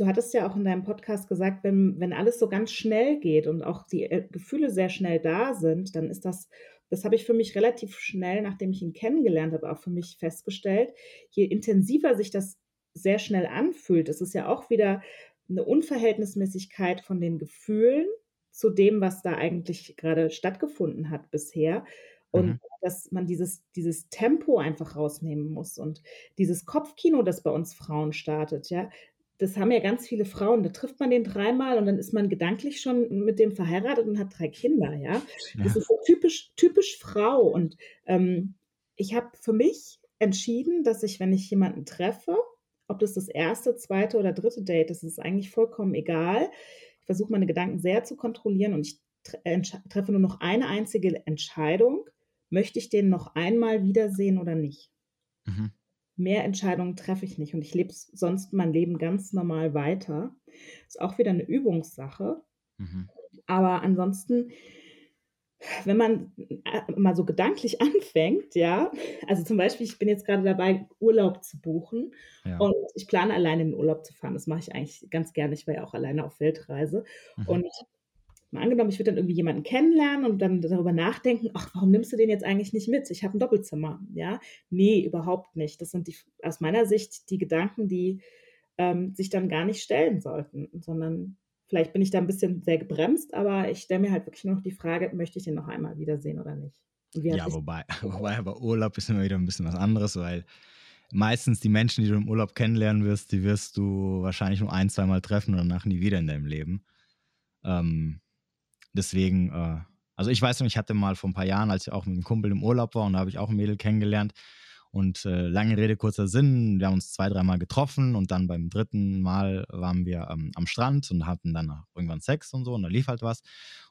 Du hattest ja auch in deinem Podcast gesagt, wenn, wenn alles so ganz schnell geht und auch die äh, Gefühle sehr schnell da sind, dann ist das das habe ich für mich relativ schnell, nachdem ich ihn kennengelernt habe, auch für mich festgestellt. Je intensiver sich das sehr schnell anfühlt, es ist ja auch wieder eine Unverhältnismäßigkeit von den Gefühlen zu dem, was da eigentlich gerade stattgefunden hat bisher. Und mhm. dass man dieses, dieses Tempo einfach rausnehmen muss und dieses Kopfkino, das bei uns Frauen startet, ja, das haben ja ganz viele Frauen. Da trifft man den dreimal und dann ist man gedanklich schon mit dem verheiratet und hat drei Kinder, ja. ja. Das ist so typisch, typisch Frau. Und ähm, ich habe für mich entschieden, dass ich, wenn ich jemanden treffe, ob das das erste, zweite oder dritte Date ist, ist eigentlich vollkommen egal. Ich versuche meine Gedanken sehr zu kontrollieren und ich treffe nur noch eine einzige Entscheidung. Möchte ich den noch einmal wiedersehen oder nicht? Mhm mehr Entscheidungen treffe ich nicht und ich lebe sonst mein Leben ganz normal weiter. Ist auch wieder eine Übungssache. Mhm. Aber ansonsten, wenn man äh, mal so gedanklich anfängt, ja, also zum Beispiel, ich bin jetzt gerade dabei, Urlaub zu buchen ja. und ich plane alleine in den Urlaub zu fahren. Das mache ich eigentlich ganz gerne. Ich war ja auch alleine auf Weltreise. Mhm. Und mal angenommen, ich würde dann irgendwie jemanden kennenlernen und dann darüber nachdenken, ach, warum nimmst du den jetzt eigentlich nicht mit? Ich habe ein Doppelzimmer. Ja, nee, überhaupt nicht. Das sind die, aus meiner Sicht die Gedanken, die ähm, sich dann gar nicht stellen sollten, sondern vielleicht bin ich da ein bisschen sehr gebremst, aber ich stelle mir halt wirklich nur noch die Frage, möchte ich den noch einmal wiedersehen oder nicht? Ja, wobei, wobei aber Urlaub ist immer wieder ein bisschen was anderes, weil meistens die Menschen, die du im Urlaub kennenlernen wirst, die wirst du wahrscheinlich nur ein, zweimal treffen und danach nie wieder in deinem Leben. Ähm, Deswegen, äh, also ich weiß noch, ich hatte mal vor ein paar Jahren, als ich auch mit einem Kumpel im Urlaub war und da habe ich auch ein Mädel kennengelernt. Und äh, lange Rede, kurzer Sinn, wir haben uns zwei, dreimal getroffen und dann beim dritten Mal waren wir ähm, am Strand und hatten dann irgendwann Sex und so und da lief halt was.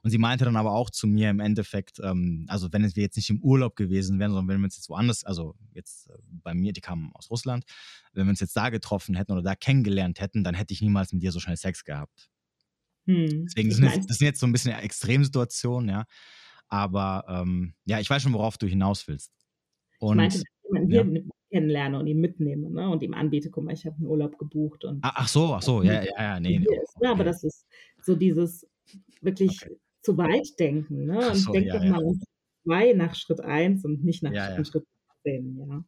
Und sie meinte dann aber auch zu mir im Endeffekt, ähm, also wenn wir jetzt nicht im Urlaub gewesen wären, sondern wenn wir uns jetzt woanders, also jetzt äh, bei mir, die kamen aus Russland, wenn wir uns jetzt da getroffen hätten oder da kennengelernt hätten, dann hätte ich niemals mit dir so schnell Sex gehabt. Hm. Deswegen sind jetzt, das sind jetzt so ein bisschen Extremsituationen, ja. Aber ähm, ja, ich weiß schon, worauf du hinaus willst. Und, ich meinte, man hier ja. kennenlerne und ihn mitnehme ne, und ihm anbiete, guck mal, ich habe einen Urlaub gebucht. Und, ach, ach so, ach so, ja, ja, ja, nee. nee. Ist, ne, aber das ist so dieses wirklich okay. zu weit denken. Ne? Und so, denk ja, doch mal ja. zwei nach Schritt eins und nicht nach ja, Schritt zehn. Ja.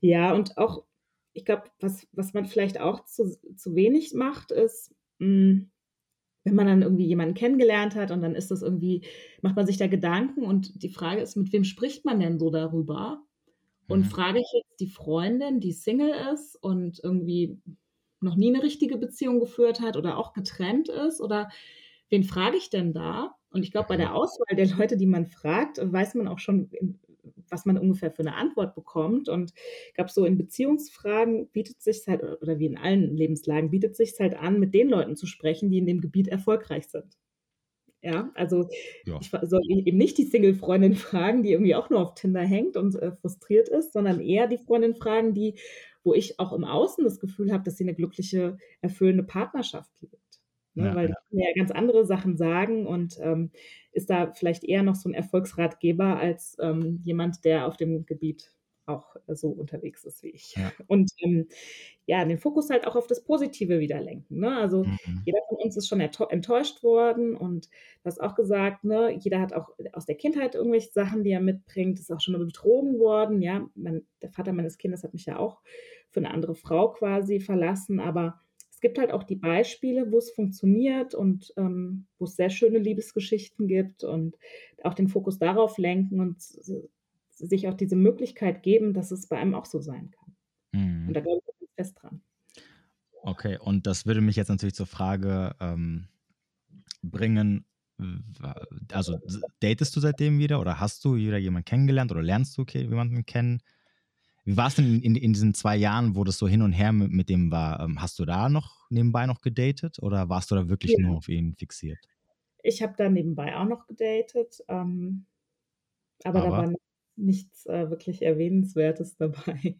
ja, und auch, ich glaube, was, was man vielleicht auch zu, zu wenig macht, ist, mh, hm, wenn man dann irgendwie jemanden kennengelernt hat und dann ist das irgendwie, macht man sich da Gedanken und die Frage ist, mit wem spricht man denn so darüber? Und mhm. frage ich jetzt die Freundin, die Single ist und irgendwie noch nie eine richtige Beziehung geführt hat oder auch getrennt ist oder wen frage ich denn da? Und ich glaube, bei der Auswahl der Leute, die man fragt, weiß man auch schon, was man ungefähr für eine Antwort bekommt. Und ich glaube, so in Beziehungsfragen bietet sich halt, oder wie in allen Lebenslagen, bietet sich halt an, mit den Leuten zu sprechen, die in dem Gebiet erfolgreich sind. Ja, also ja. ich soll eben nicht die Single-Freundin fragen, die irgendwie auch nur auf Tinder hängt und äh, frustriert ist, sondern eher die Freundin fragen, die, wo ich auch im Außen das Gefühl habe, dass sie eine glückliche, erfüllende Partnerschaft lebt. Ne? Ja, weil die kann ja ganz andere Sachen sagen und ähm, ist da vielleicht eher noch so ein Erfolgsratgeber als ähm, jemand, der auf dem Gebiet auch so unterwegs ist wie ich. Ja. Und ähm, ja, den Fokus halt auch auf das Positive wieder lenken. Ne? Also mhm. jeder von uns ist schon enttäuscht worden und du hast auch gesagt, ne, jeder hat auch aus der Kindheit irgendwelche Sachen, die er mitbringt, ist auch schon mal betrogen worden. Ja, mein, der Vater meines Kindes hat mich ja auch für eine andere Frau quasi verlassen, aber gibt halt auch die Beispiele, wo es funktioniert und ähm, wo es sehr schöne Liebesgeschichten gibt und auch den Fokus darauf lenken und sich auch diese Möglichkeit geben, dass es bei einem auch so sein kann. Mhm. Und da glaube ich fest dran. Okay, und das würde mich jetzt natürlich zur Frage ähm, bringen, also datest du seitdem wieder oder hast du wieder jemanden kennengelernt oder lernst du jemanden kennen? Wie war es denn in, in, diesen zwei Jahren, wo das so hin und her mit, mit dem war? Ähm, hast du da noch nebenbei noch gedatet oder warst du da wirklich ja. nur auf ihn fixiert? Ich habe da nebenbei auch noch gedatet, ähm, aber, aber, da war nichts äh, wirklich Erwähnenswertes dabei.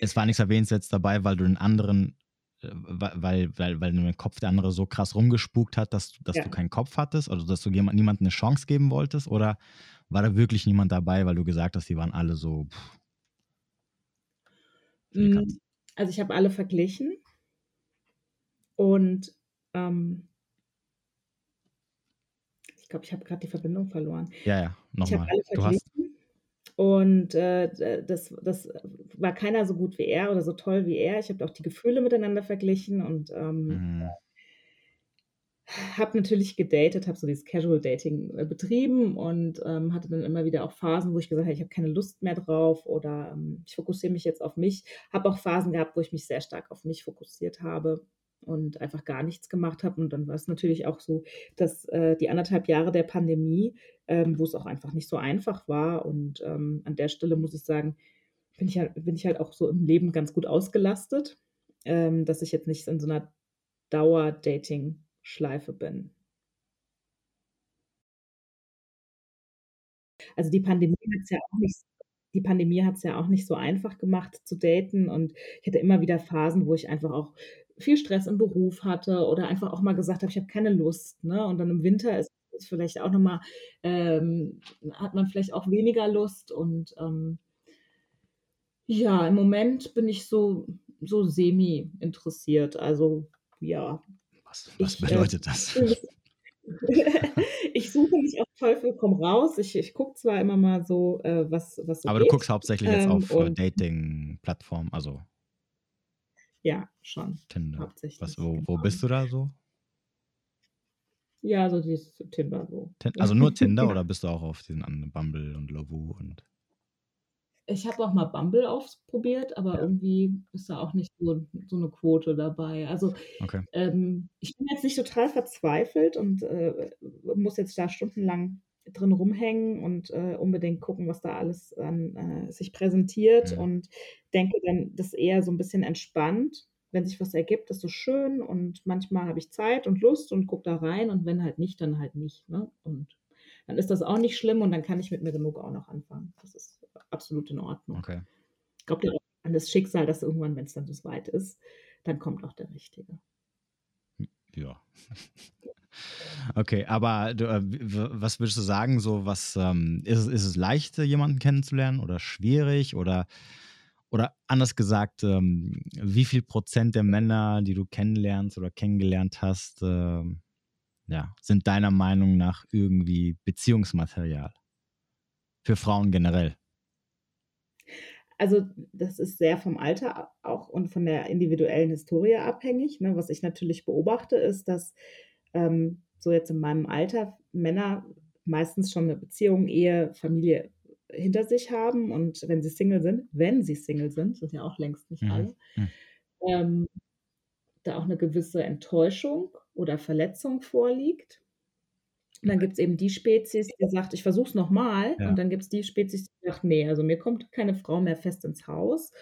Es war nichts Erwähnenswertes dabei, weil du den anderen, äh, weil, weil, weil der Kopf der andere so krass rumgespukt hat, dass, dass ja. du keinen Kopf hattest, also dass du jemand, niemandem eine Chance geben wolltest? Oder war da wirklich niemand dabei, weil du gesagt hast, die waren alle so. Pff, hm, also ich habe alle verglichen und ähm, ich glaube, ich habe gerade die Verbindung verloren. Ja, ja, nochmal. Alle verglichen und äh, das, das war keiner so gut wie er oder so toll wie er. Ich habe auch die Gefühle miteinander verglichen und ähm, mhm habe natürlich gedatet, habe so dieses Casual Dating äh, betrieben und ähm, hatte dann immer wieder auch Phasen, wo ich gesagt habe, ich habe keine Lust mehr drauf oder ähm, ich fokussiere mich jetzt auf mich. Habe auch Phasen gehabt, wo ich mich sehr stark auf mich fokussiert habe und einfach gar nichts gemacht habe. Und dann war es natürlich auch so, dass äh, die anderthalb Jahre der Pandemie, ähm, wo es auch einfach nicht so einfach war. Und ähm, an der Stelle muss ich sagen, bin ich, halt, bin ich halt auch so im Leben ganz gut ausgelastet, ähm, dass ich jetzt nicht in so einer Dauer-Dating- Schleife bin. Also die Pandemie hat es ja auch nicht die Pandemie hat es ja auch nicht so einfach gemacht zu daten und ich hatte immer wieder Phasen, wo ich einfach auch viel Stress im Beruf hatte oder einfach auch mal gesagt habe, ich habe keine Lust, ne? Und dann im Winter ist es vielleicht auch noch mal ähm, hat man vielleicht auch weniger Lust und ähm, ja, im Moment bin ich so so semi interessiert. Also ja, was, was ich, äh, bedeutet äh, das? ich suche mich auf Teufel komm raus. Ich, ich gucke zwar immer mal so, äh, was, was so Aber geht. du guckst hauptsächlich jetzt ähm, auf äh, Dating-Plattformen, also. Ja, schon. Tinder. Hauptsächlich. Was, wo, wo genau. bist du da so? Ja, so dieses Tinder so. Also nur Tinder ja. oder bist du auch auf den anderen Bumble und Lovoo und ich habe auch mal Bumble ausprobiert, aber ja. irgendwie ist da auch nicht so, so eine Quote dabei. Also okay. ähm, ich bin jetzt nicht total verzweifelt und äh, muss jetzt da stundenlang drin rumhängen und äh, unbedingt gucken, was da alles an, äh, sich präsentiert ja. und denke dann, das eher so ein bisschen entspannt. Wenn sich was ergibt, ist so schön und manchmal habe ich Zeit und Lust und gucke da rein und wenn halt nicht, dann halt nicht. Ne? Und dann ist das auch nicht schlimm und dann kann ich mit mir genug auch noch anfangen. Das ist absolut in Ordnung. Okay. Ich glaube an das Schicksal, dass irgendwann, wenn es dann so weit ist, dann kommt auch der Richtige. Ja. Okay, aber du, äh, was würdest du sagen, so was ähm, ist, ist es leicht, jemanden kennenzulernen oder schwierig oder oder anders gesagt, ähm, wie viel Prozent der Männer, die du kennenlernst oder kennengelernt hast, äh, ja, sind deiner Meinung nach irgendwie Beziehungsmaterial für Frauen generell? Also das ist sehr vom Alter auch und von der individuellen Historie abhängig. Ne? Was ich natürlich beobachte, ist, dass ähm, so jetzt in meinem Alter Männer meistens schon eine Beziehung, Ehe, Familie hinter sich haben und wenn sie Single sind, wenn sie Single sind, sind ja auch längst nicht mhm. alle, mhm. ähm, da auch eine gewisse Enttäuschung oder Verletzung vorliegt. Und dann gibt es eben die Spezies, die sagt, ich versuche es nochmal. Ja. Und dann gibt es die Spezies, die sagt, nee, also mir kommt keine Frau mehr fest ins Haus.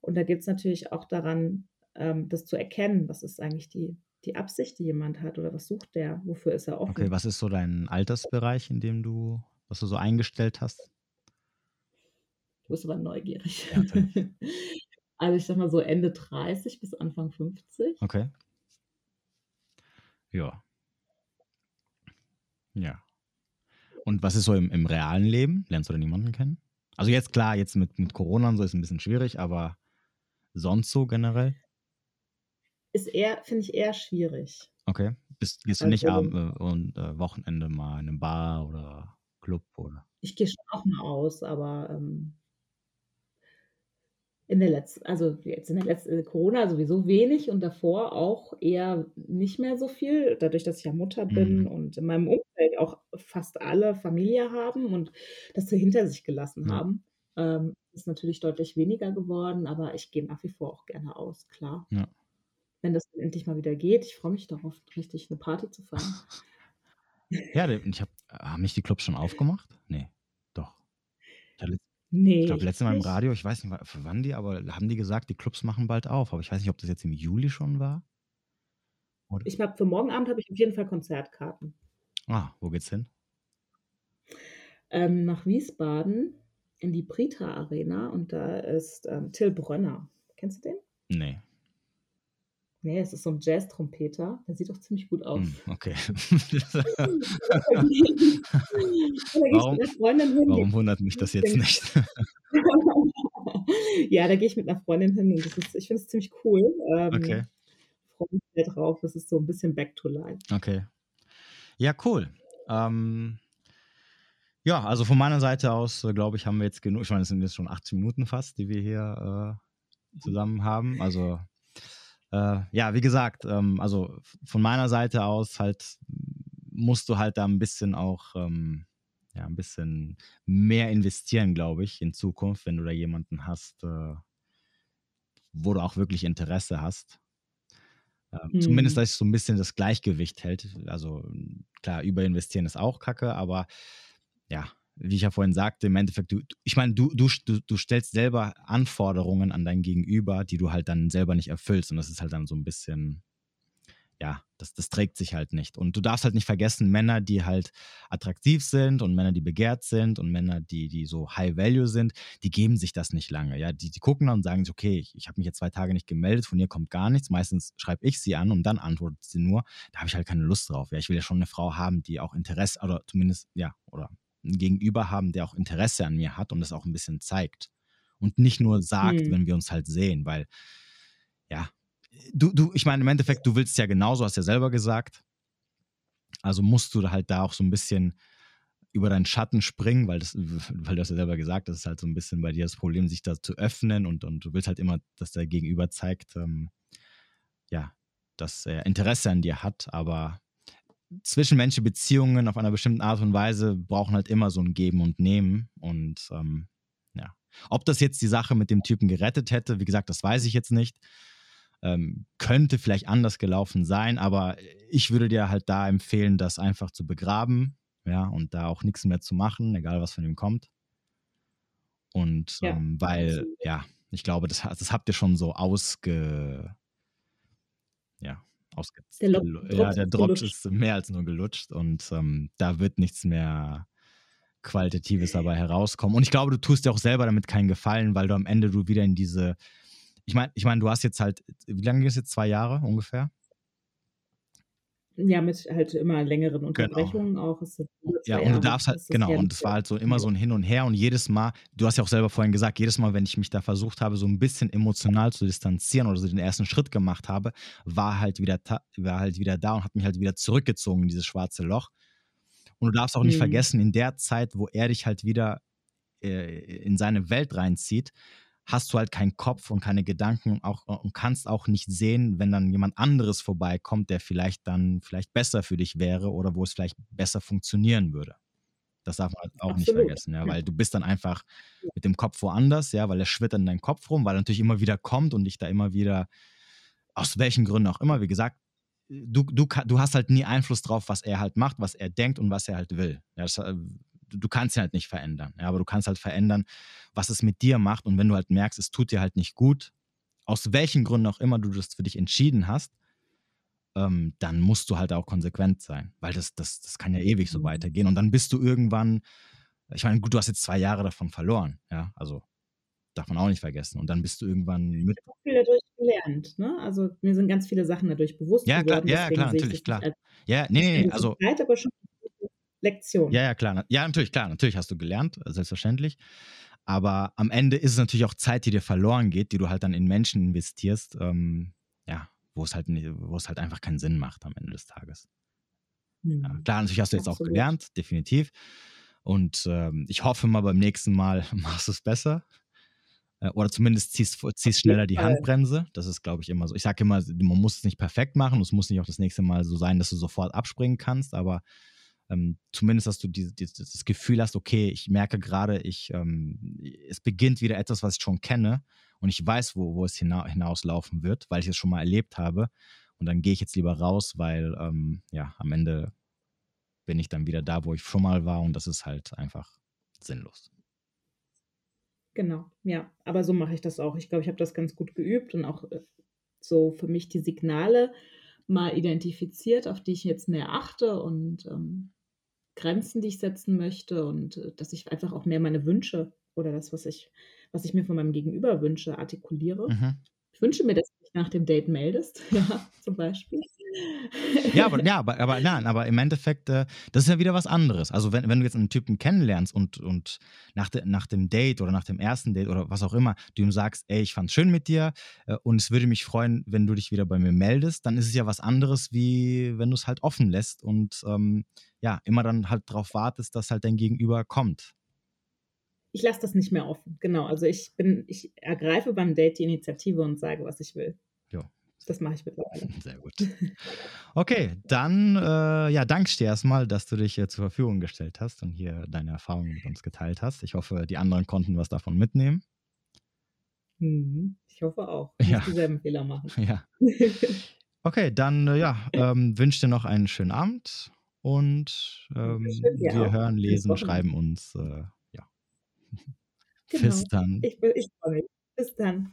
Und da geht es natürlich auch daran, ähm, das zu erkennen, was ist eigentlich die, die Absicht, die jemand hat oder was sucht der, wofür ist er offen. Okay, was ist so dein Altersbereich, in dem du, was du so eingestellt hast? Du bist aber neugierig. Ja, also ich sag mal so Ende 30 bis Anfang 50. Okay. Ja, ja. Und was ist so im, im realen Leben? Lernst du da niemanden kennen? Also jetzt klar, jetzt mit, mit Corona und so ist ein bisschen schwierig, aber sonst so generell? Ist eher, finde ich eher schwierig. Okay. Bist, gehst du nicht also Abend äh, und äh, Wochenende mal in einem Bar oder Club oder? Ich gehe schon auch mal aus, aber ähm, in der letzten, also jetzt in der letzten äh, Corona sowieso wenig und davor auch eher nicht mehr so viel, dadurch, dass ich ja Mutter bin mhm. und in meinem Umfeld auch fast alle Familie haben und das so hinter sich gelassen ja. haben. Ähm, ist natürlich deutlich weniger geworden, aber ich gehe nach wie vor auch gerne aus, klar. Ja. Wenn das endlich mal wieder geht, ich freue mich darauf, richtig eine Party zu feiern. ja, ich habe, haben nicht die Clubs schon aufgemacht? Nee, doch. Nee. Ich glaube, letztes Mal im Radio, ich weiß nicht, wann die, aber haben die gesagt, die Clubs machen bald auf. Aber ich weiß nicht, ob das jetzt im Juli schon war. Oder? Ich habe für morgen Abend habe ich auf jeden Fall Konzertkarten. Ah, wo geht's hin? Ähm, nach Wiesbaden in die Brita Arena und da ist ähm, Till Brönner. Kennst du den? Nee. Nee, es ist so ein Jazz-Trompeter. Der sieht doch ziemlich gut aus. Hm, okay. warum, warum wundert mich das jetzt nicht? ja, da gehe ich mit einer Freundin hin und ist, ich finde es ziemlich cool. Ähm, okay. Freue mich sehr drauf. Es ist so ein bisschen back to life. Okay. Ja, cool. Ähm, ja, also von meiner Seite aus, äh, glaube ich, haben wir jetzt genug. Ich meine, es sind jetzt schon 18 Minuten fast, die wir hier äh, zusammen haben. Also äh, ja, wie gesagt, ähm, also von meiner Seite aus halt musst du halt da ein bisschen auch ähm, ja, ein bisschen mehr investieren, glaube ich, in Zukunft, wenn du da jemanden hast, äh, wo du auch wirklich Interesse hast. Äh, mhm. Zumindest, dass es so ein bisschen das Gleichgewicht hält. Also klar, überinvestieren ist auch kacke, aber ja, wie ich ja vorhin sagte, im Endeffekt, du, ich meine, du, du, du stellst selber Anforderungen an dein Gegenüber, die du halt dann selber nicht erfüllst. Und das ist halt dann so ein bisschen, ja, das, das trägt sich halt nicht. Und du darfst halt nicht vergessen, Männer, die halt attraktiv sind und Männer, die begehrt sind und Männer, die, die so High Value sind, die geben sich das nicht lange. Ja, die, die gucken dann und sagen sich, okay, ich, ich habe mich jetzt zwei Tage nicht gemeldet, von ihr kommt gar nichts. Meistens schreibe ich sie an und dann antwortet sie nur. Da habe ich halt keine Lust drauf. Ja, ich will ja schon eine Frau haben, die auch Interesse oder zumindest, ja, oder einen Gegenüber haben, der auch Interesse an mir hat und das auch ein bisschen zeigt. Und nicht nur sagt, hm. wenn wir uns halt sehen, weil, ja, du, du, ich meine, im Endeffekt, du willst ja genauso, hast ja selber gesagt. Also musst du halt da auch so ein bisschen über deinen Schatten springen, weil, das, weil du hast ja selber gesagt, das ist halt so ein bisschen bei dir das Problem, sich da zu öffnen und, und du willst halt immer, dass der Gegenüber zeigt, ähm, ja, dass er Interesse an dir hat, aber zwischenmenschliche Beziehungen auf einer bestimmten Art und Weise brauchen halt immer so ein Geben und Nehmen. Und ähm, ja, ob das jetzt die Sache mit dem Typen gerettet hätte, wie gesagt, das weiß ich jetzt nicht. Ähm, könnte vielleicht anders gelaufen sein, aber ich würde dir halt da empfehlen, das einfach zu begraben, ja, und da auch nichts mehr zu machen, egal was von ihm kommt. Und ja, ähm, weil, ja, ich glaube, das, das habt ihr schon so ausge, ja, ausgezogen. Der Lop ja, der Drops ist mehr als nur gelutscht und ähm, da wird nichts mehr Qualitatives dabei herauskommen. Und ich glaube, du tust dir auch selber damit keinen Gefallen, weil du am Ende du wieder in diese. Ich meine, ich meine, du hast jetzt halt, wie lange ging es jetzt? Zwei Jahre ungefähr? Ja, mit halt immer längeren genau. Unterbrechungen genau. auch. ja, und du darfst halt, genau, und es war halt so immer so ein Hin und Her und jedes Mal, du hast ja auch selber vorhin gesagt, jedes Mal, wenn ich mich da versucht habe, so ein bisschen emotional zu distanzieren oder so den ersten Schritt gemacht habe, war halt wieder, war halt wieder da und hat mich halt wieder zurückgezogen in dieses schwarze Loch. Und du darfst auch nicht mhm. vergessen, in der Zeit, wo er dich halt wieder äh, in seine Welt reinzieht, hast du halt keinen Kopf und keine Gedanken auch, und kannst auch nicht sehen, wenn dann jemand anderes vorbeikommt, der vielleicht dann vielleicht besser für dich wäre oder wo es vielleicht besser funktionieren würde. Das darf man halt auch Absolut. nicht vergessen, ja, weil du bist dann einfach mit dem Kopf woanders, ja, weil er schwirrt in deinen Kopf rum, weil er natürlich immer wieder kommt und dich da immer wieder, aus welchen Gründen auch immer, wie gesagt, du, du, du hast halt nie Einfluss drauf, was er halt macht, was er denkt und was er halt will. Ja, das, äh, du kannst ihn halt nicht verändern. Ja, aber du kannst halt verändern, was es mit dir macht. Und wenn du halt merkst, es tut dir halt nicht gut, aus welchen Gründen auch immer du das für dich entschieden hast, ähm, dann musst du halt auch konsequent sein. Weil das, das, das kann ja ewig so mhm. weitergehen. Und dann bist du irgendwann, ich meine, gut, du hast jetzt zwei Jahre davon verloren. Ja, also darf man auch nicht vergessen. Und dann bist du irgendwann mit. Ich habe viel dadurch gelernt, ne? Also mir sind ganz viele Sachen dadurch bewusst ja, geworden. Klar, ja, klar, natürlich, klar. Ja, nee, nee, also. Zeit, aber schon Lektion. Ja, ja, klar. Ja, natürlich, klar. Natürlich hast du gelernt, selbstverständlich. Aber am Ende ist es natürlich auch Zeit, die dir verloren geht, die du halt dann in Menschen investierst, ähm, ja, wo es halt, wo es halt einfach keinen Sinn macht am Ende des Tages. Mhm. Ja, klar, natürlich hast du jetzt Absolut. auch gelernt, definitiv. Und ähm, ich hoffe mal, beim nächsten Mal machst du es besser. Äh, oder zumindest ziehst, ziehst schneller die Handbremse. Das ist, glaube ich, immer so. Ich sage immer, man muss es nicht perfekt machen. Es muss nicht auch das nächste Mal so sein, dass du sofort abspringen kannst. Aber ähm, zumindest, dass du die, die, das Gefühl hast, okay, ich merke gerade, ich, ähm, es beginnt wieder etwas, was ich schon kenne und ich weiß, wo, wo es hina hinauslaufen wird, weil ich es schon mal erlebt habe. Und dann gehe ich jetzt lieber raus, weil ähm, ja, am Ende bin ich dann wieder da, wo ich schon mal war und das ist halt einfach sinnlos. Genau, ja. Aber so mache ich das auch. Ich glaube, ich habe das ganz gut geübt und auch, äh, so für mich die Signale mal identifiziert, auf die ich jetzt mehr achte und, ähm, Grenzen, die ich setzen möchte und, äh, dass ich einfach auch mehr meine Wünsche oder das, was ich was ich mir von meinem Gegenüber wünsche, artikuliere. Mhm. Ich wünsche mir, dass du dich nach dem Date meldest, ja, zum Beispiel. Ja, aber, ja, aber, aber nein, aber im Endeffekt, äh, das ist ja wieder was anderes. Also wenn, wenn du jetzt einen Typen kennenlernst und, und nach, de, nach dem Date oder nach dem ersten Date oder was auch immer, du ihm sagst, ey, ich fand's schön mit dir äh, und es würde mich freuen, wenn du dich wieder bei mir meldest, dann ist es ja was anderes, wie wenn du es halt offen lässt und ähm, ja, immer dann halt darauf wartest, dass halt dein Gegenüber kommt. Ich lasse das nicht mehr offen, genau. Also ich bin, ich ergreife beim Date die Initiative und sage, was ich will. Ja, Das mache ich mittlerweile. Sehr gut. Okay, dann äh, ja, danke ich dir erstmal, dass du dich äh, zur Verfügung gestellt hast und hier deine Erfahrungen mit uns geteilt hast. Ich hoffe, die anderen konnten was davon mitnehmen. Mhm. Ich hoffe auch. Ich Ja. muss dieselben Fehler machen. Ja. Okay, dann äh, ja, ähm, wünsche dir noch einen schönen Abend und ähm, wir auch. hören, lesen, schreiben uns. Äh, ja. Genau. Bis dann. Ich, ich freue mich. Bis dann.